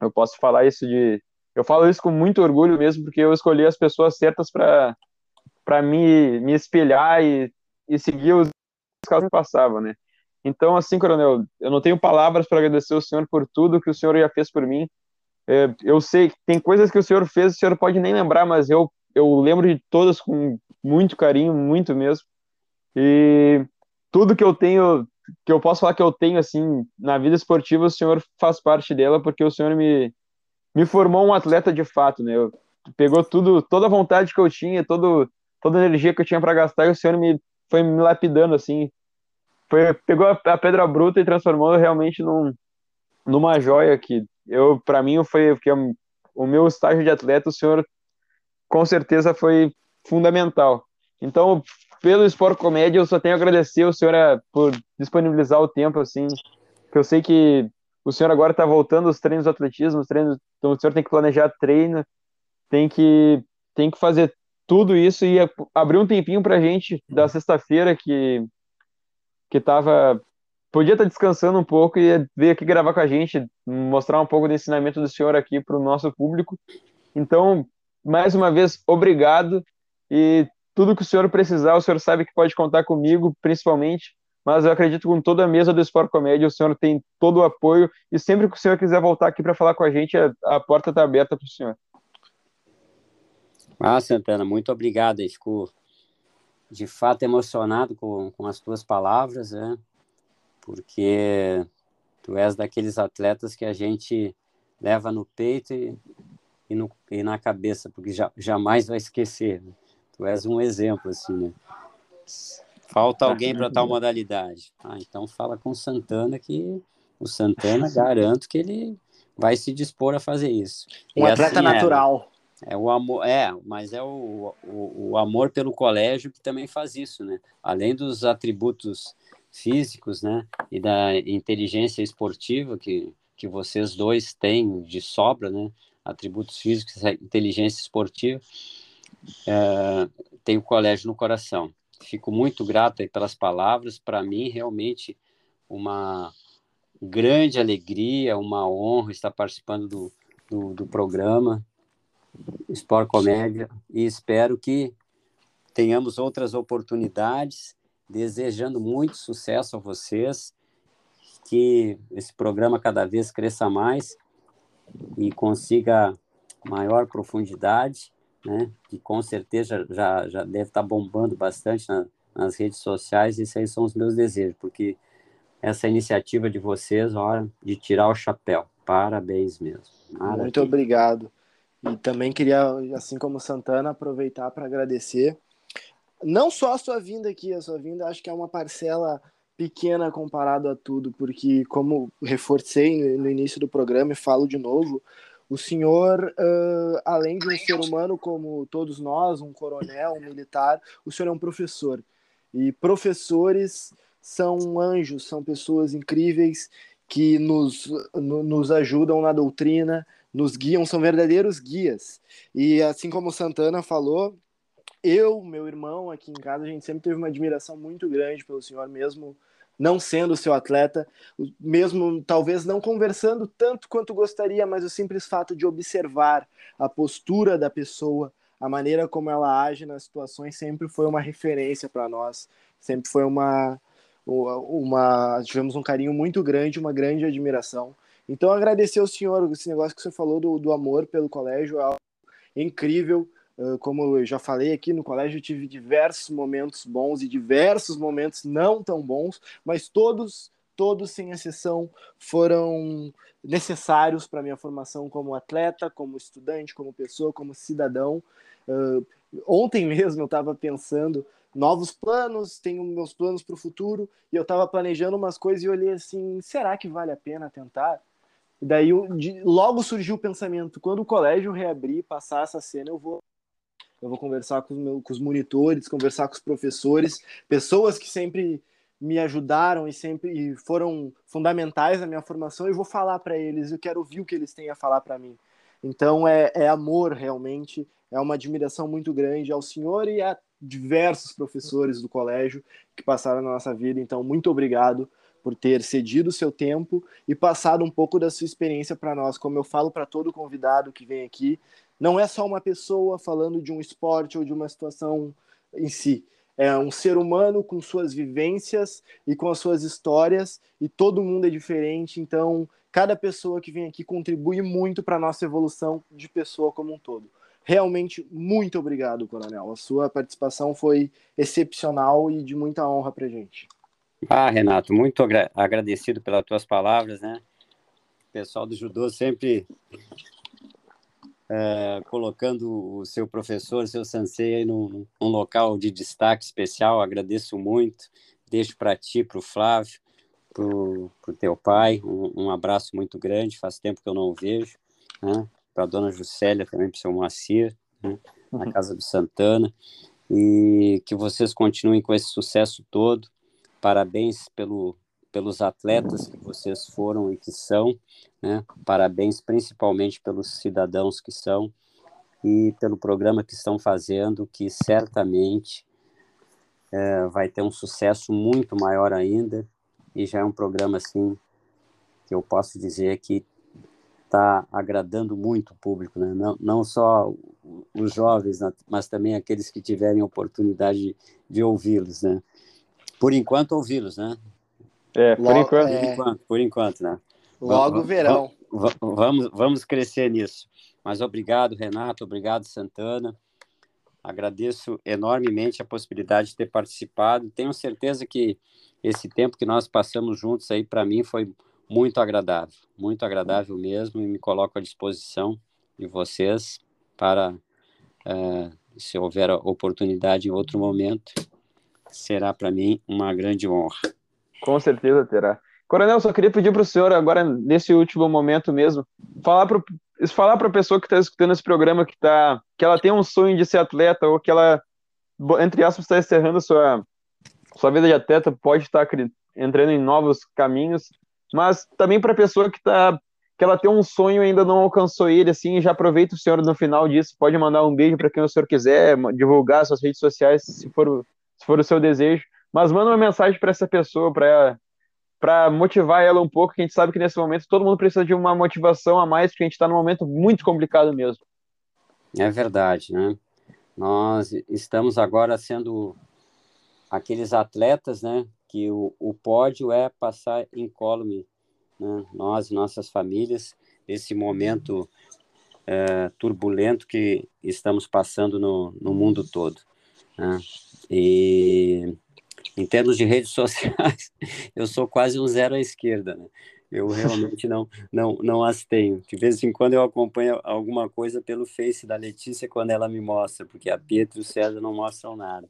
S1: eu posso falar isso de. Eu falo isso com muito orgulho mesmo, porque eu escolhi as pessoas certas para para me, me espelhar e, e seguir os que elas passavam, né? Então, assim, Coronel, eu não tenho palavras para agradecer o senhor por tudo que o senhor já fez por mim. É, eu sei que tem coisas que o senhor fez, o senhor pode nem lembrar, mas eu, eu lembro de todas com muito carinho, muito mesmo. E tudo que eu tenho, que eu posso falar que eu tenho, assim, na vida esportiva, o senhor faz parte dela, porque o senhor me, me formou um atleta de fato, né? Eu, pegou tudo, toda a vontade que eu tinha, todo, toda a energia que eu tinha para gastar, e o senhor me foi me lapidando, assim, foi, pegou a, a pedra bruta e transformou realmente num, numa joia que eu para mim foi porque o meu estágio de atleta o senhor com certeza foi fundamental então pelo Sport Comédia eu só tenho a agradecer o senhor é, por disponibilizar o tempo assim que eu sei que o senhor agora está voltando os treinos do atletismo os treinos então o senhor tem que planejar treino tem que tem que fazer tudo isso e abrir um tempinho para gente da sexta-feira que que tava podia estar tá descansando um pouco e veio aqui gravar com a gente, mostrar um pouco do ensinamento do senhor aqui para o nosso público. Então, mais uma vez, obrigado e tudo que o senhor precisar, o senhor sabe que pode contar comigo, principalmente, mas eu acredito que com toda a mesa do Sport Comédia, o senhor tem todo o apoio e sempre que o senhor quiser voltar aqui para falar com a gente, a, a porta está aberta para o senhor.
S3: Ah, Santana, muito obrigado. Fico de fato emocionado com, com as tuas palavras, né? porque tu és daqueles atletas que a gente leva no peito e, e, no, e na cabeça, porque já, jamais vai esquecer. Né? Tu és um exemplo, assim, né? Falta alguém para tal modalidade. Ah, então fala com o Santana que o Santana garanto que ele vai se dispor a fazer isso.
S2: Um e atleta assim natural.
S3: É, é o amor, é, mas é o, o, o, amor pelo colégio que também faz isso, né? Além dos atributos físicos, né? E da inteligência esportiva que, que vocês dois têm de sobra, né? Atributos físicos, inteligência esportiva, é, tem o colégio no coração. Fico muito grato pelas palavras. Para mim, realmente, uma grande alegria, uma honra estar participando do, do, do programa Sport Comédia e espero que tenhamos outras oportunidades, desejando muito sucesso a vocês, que esse programa cada vez cresça mais e consiga maior profundidade, né? Que com certeza já, já deve estar bombando bastante na, nas redes sociais, e esses aí são os meus desejos, porque essa iniciativa de vocês, olha, de tirar o chapéu. Parabéns mesmo.
S2: Maravilha. Muito obrigado. E também queria, assim como Santana, aproveitar para agradecer não só a sua vinda aqui, a sua vinda acho que é uma parcela pequena comparado a tudo, porque como reforcei no início do programa e falo de novo, o senhor, uh, além de um ser humano como todos nós, um coronel, um militar, o senhor é um professor. E professores são anjos, são pessoas incríveis que nos, nos ajudam na doutrina, nos guiam, são verdadeiros guias. E assim como Santana falou, eu, meu irmão, aqui em casa, a gente sempre teve uma admiração muito grande pelo senhor, mesmo não sendo seu atleta, mesmo talvez não conversando tanto quanto gostaria, mas o simples fato de observar a postura da pessoa, a maneira como ela age nas situações sempre foi uma referência para nós, sempre foi uma, uma tivemos um carinho muito grande, uma grande admiração. Então agradecer ao senhor esse negócio que você falou do, do amor pelo colégio, é incrível. Como eu já falei aqui no colégio, tive diversos momentos bons e diversos momentos não tão bons, mas todos, todos sem exceção, foram necessários para minha formação como atleta, como estudante, como pessoa, como cidadão. Uh, ontem mesmo eu estava pensando novos planos, tenho meus planos para o futuro e eu estava planejando umas coisas e olhei assim, será que vale a pena tentar? E daí logo surgiu o pensamento, quando o colégio reabrir, passar essa cena, eu vou eu vou conversar com com os monitores, conversar com os professores, pessoas que sempre me ajudaram e sempre foram fundamentais na minha formação, e vou falar para eles, eu quero ouvir o que eles têm a falar para mim. Então é, é amor realmente, é uma admiração muito grande ao senhor e a diversos professores do colégio que passaram na nossa vida. Então, muito obrigado por ter cedido o seu tempo e passado um pouco da sua experiência para nós. Como eu falo para todo convidado que vem aqui, não é só uma pessoa falando de um esporte ou de uma situação em si. É um ser humano com suas vivências e com as suas histórias, e todo mundo é diferente, então cada pessoa que vem aqui contribui muito para a nossa evolução de pessoa como um todo. Realmente, muito obrigado, Coronel. A sua participação foi excepcional e de muita honra para gente.
S3: Ah, Renato, muito agra agradecido pelas tuas palavras, né? O pessoal do judô sempre é, colocando o seu professor, seu sensei aí num, num, local de destaque especial. Agradeço muito. Deixo para ti, para o Flávio, para o teu pai, um, um, abraço muito grande. Faz tempo que eu não o vejo. Né? Para a dona Juscelia também, para o seu Moacir, né? na casa do Santana. E que vocês continuem com esse sucesso todo. Parabéns pelo, pelos atletas que vocês foram e que são, né? Parabéns principalmente pelos cidadãos que são e pelo programa que estão fazendo, que certamente é, vai ter um sucesso muito maior ainda e já é um programa assim que eu posso dizer que está agradando muito o público, né? não, não só os jovens, mas também aqueles que tiverem oportunidade de, de ouvi-los, né? Por enquanto ouvi-los, né?
S1: É, por, Logo, enquanto.
S3: É... por enquanto. Por enquanto, né?
S2: Logo vamos, verão.
S3: Vamos, vamos crescer nisso. Mas obrigado, Renato, obrigado, Santana. Agradeço enormemente a possibilidade de ter participado. Tenho certeza que esse tempo que nós passamos juntos aí, para mim, foi muito agradável, muito agradável mesmo, e me coloco à disposição de vocês para, é, se houver oportunidade em outro momento, será para mim uma grande honra.
S1: Com certeza terá. Coronel, só queria pedir para o senhor, agora, nesse último momento mesmo, falar para falar a pessoa que está escutando esse programa que, tá, que ela tem um sonho de ser atleta ou que ela, entre aspas, está encerrando sua, sua vida de atleta, pode estar tá entrando em novos caminhos, mas também para a pessoa que está que ela tem um sonho e ainda não alcançou ele, assim, já aproveita o senhor no final disso, pode mandar um beijo para quem o senhor quiser, divulgar suas redes sociais, se for, se for o seu desejo, mas manda uma mensagem para essa pessoa, para para motivar ela um pouco, que a gente sabe que nesse momento todo mundo precisa de uma motivação a mais, porque a gente está num momento muito complicado mesmo.
S3: É verdade, né? Nós estamos agora sendo aqueles atletas, né? Que o, o pódio é passar incólume, né? Nós e nossas famílias, nesse momento é, turbulento que estamos passando no, no mundo todo. Né? E em termos de redes sociais, eu sou quase um zero à esquerda, né? Eu realmente não, não, não as tenho. De vez em quando eu acompanho alguma coisa pelo Face da Letícia quando ela me mostra, porque a Pietra e o César não mostram nada.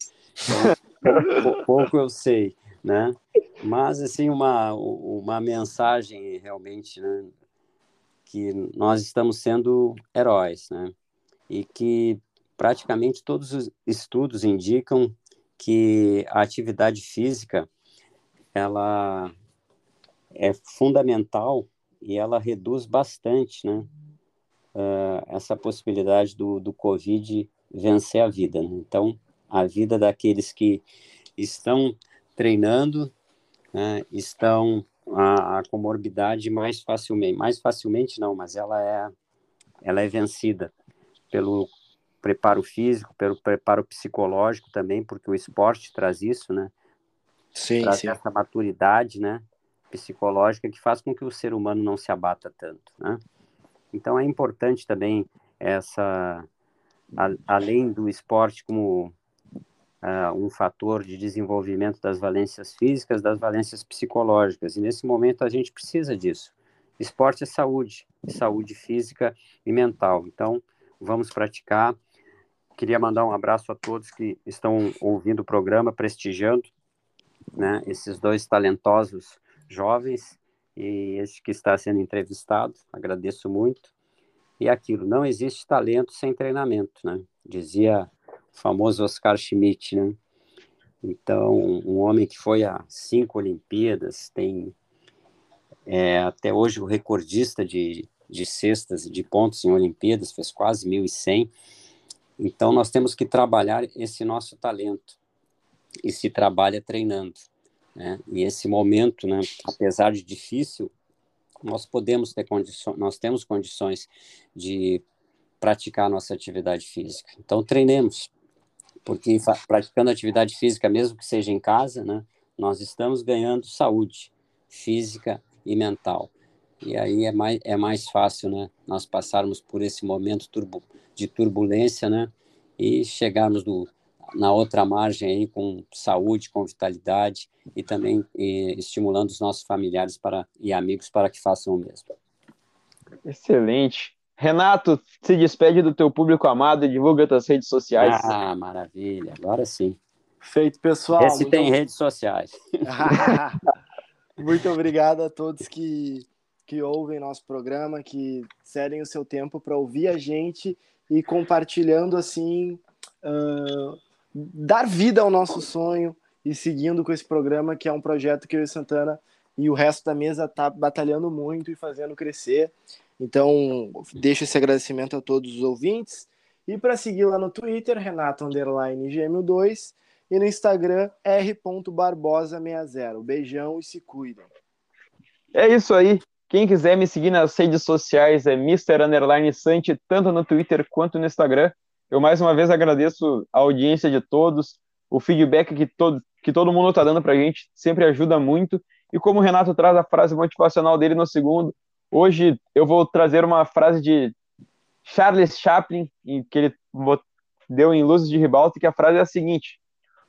S3: Então, pouco eu sei, né? Mas, assim, uma, uma mensagem realmente, né? Que nós estamos sendo heróis, né? E que praticamente todos os estudos indicam que a atividade física ela é fundamental e ela reduz bastante, né? Uh, essa possibilidade do, do Covid vencer a vida. Né? Então, a vida daqueles que estão treinando, né, estão a, a, comorbidade mais facilmente, mais facilmente não, mas ela é, ela é vencida pelo preparo físico, pelo preparo psicológico também, porque o esporte traz isso, né?
S2: Sim,
S3: traz
S2: sim.
S3: essa maturidade, né? Psicológica que faz com que o ser humano não se abata tanto, né? Então é importante também essa, a, além do esporte como uh, um fator de desenvolvimento das valências físicas, das valências psicológicas. E nesse momento a gente precisa disso. Esporte é saúde, saúde física e mental. Então vamos praticar. Queria mandar um abraço a todos que estão ouvindo o programa, prestigiando, né, esses dois talentosos jovens e este que está sendo entrevistado. Agradeço muito. E aquilo, não existe talento sem treinamento, né? Dizia o famoso Oscar Schmidt, né? Então, um homem que foi a cinco Olimpíadas, tem é, até hoje o recordista de, de cestas, de pontos em Olimpíadas, fez quase 1.100. Então, nós temos que trabalhar esse nosso talento. E se trabalha treinando. Né? E esse momento, né, apesar de difícil, nós podemos ter condições, nós temos condições de praticar nossa atividade física. Então treinemos, porque praticando atividade física, mesmo que seja em casa, né, nós estamos ganhando saúde física e mental. E aí é mais, é mais fácil, né, nós passarmos por esse momento turbo, de turbulência, né, e chegarmos do, na outra margem aí com saúde, com vitalidade e também e, estimulando os nossos familiares para, e amigos para que façam o mesmo.
S1: Excelente. Renato, se despede do teu público amado e divulga tuas redes sociais.
S3: Ah, maravilha. Agora sim.
S2: Feito, pessoal.
S3: Esse tem redes sociais.
S2: muito obrigado a todos que, que ouvem nosso programa, que cedem o seu tempo para ouvir a gente e compartilhando assim uh, dar vida ao nosso sonho e seguindo com esse programa, que é um projeto que eu e Santana e o resto da mesa tá batalhando muito e fazendo crescer. Então, deixo esse agradecimento a todos os ouvintes. E para seguir lá no Twitter, Renato Underline Gêmeo 2 e no Instagram, r.barbosa60. Beijão e se cuidem.
S1: É isso aí. Quem quiser me seguir nas redes sociais é Mr. Underline Santi, tanto no Twitter quanto no Instagram. Eu mais uma vez agradeço a audiência de todos, o feedback que todo, que todo mundo está dando para a gente, sempre ajuda muito. E como o Renato traz a frase motivacional dele no segundo, hoje eu vou trazer uma frase de Charles Chaplin, que ele deu em Luzes de Ribalta, que a frase é a seguinte: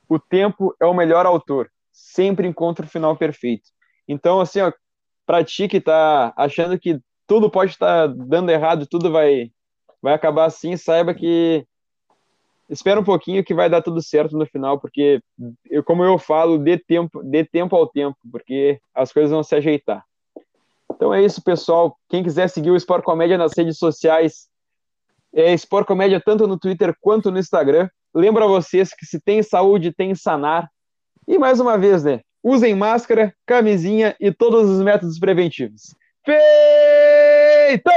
S1: O tempo é o melhor autor, sempre encontra o final perfeito. Então, assim, ó, para ti que está achando que tudo pode estar tá dando errado, tudo vai vai acabar assim, saiba que espera um pouquinho que vai dar tudo certo no final, porque eu, como eu falo, dê tempo, dê tempo ao tempo, porque as coisas vão se ajeitar. Então é isso, pessoal. Quem quiser seguir o Sport Comédia nas redes sociais, é Sport Comédia tanto no Twitter quanto no Instagram. Lembra vocês que se tem saúde, tem sanar. E mais uma vez, né? Usem máscara, camisinha e todos os métodos preventivos. Feito!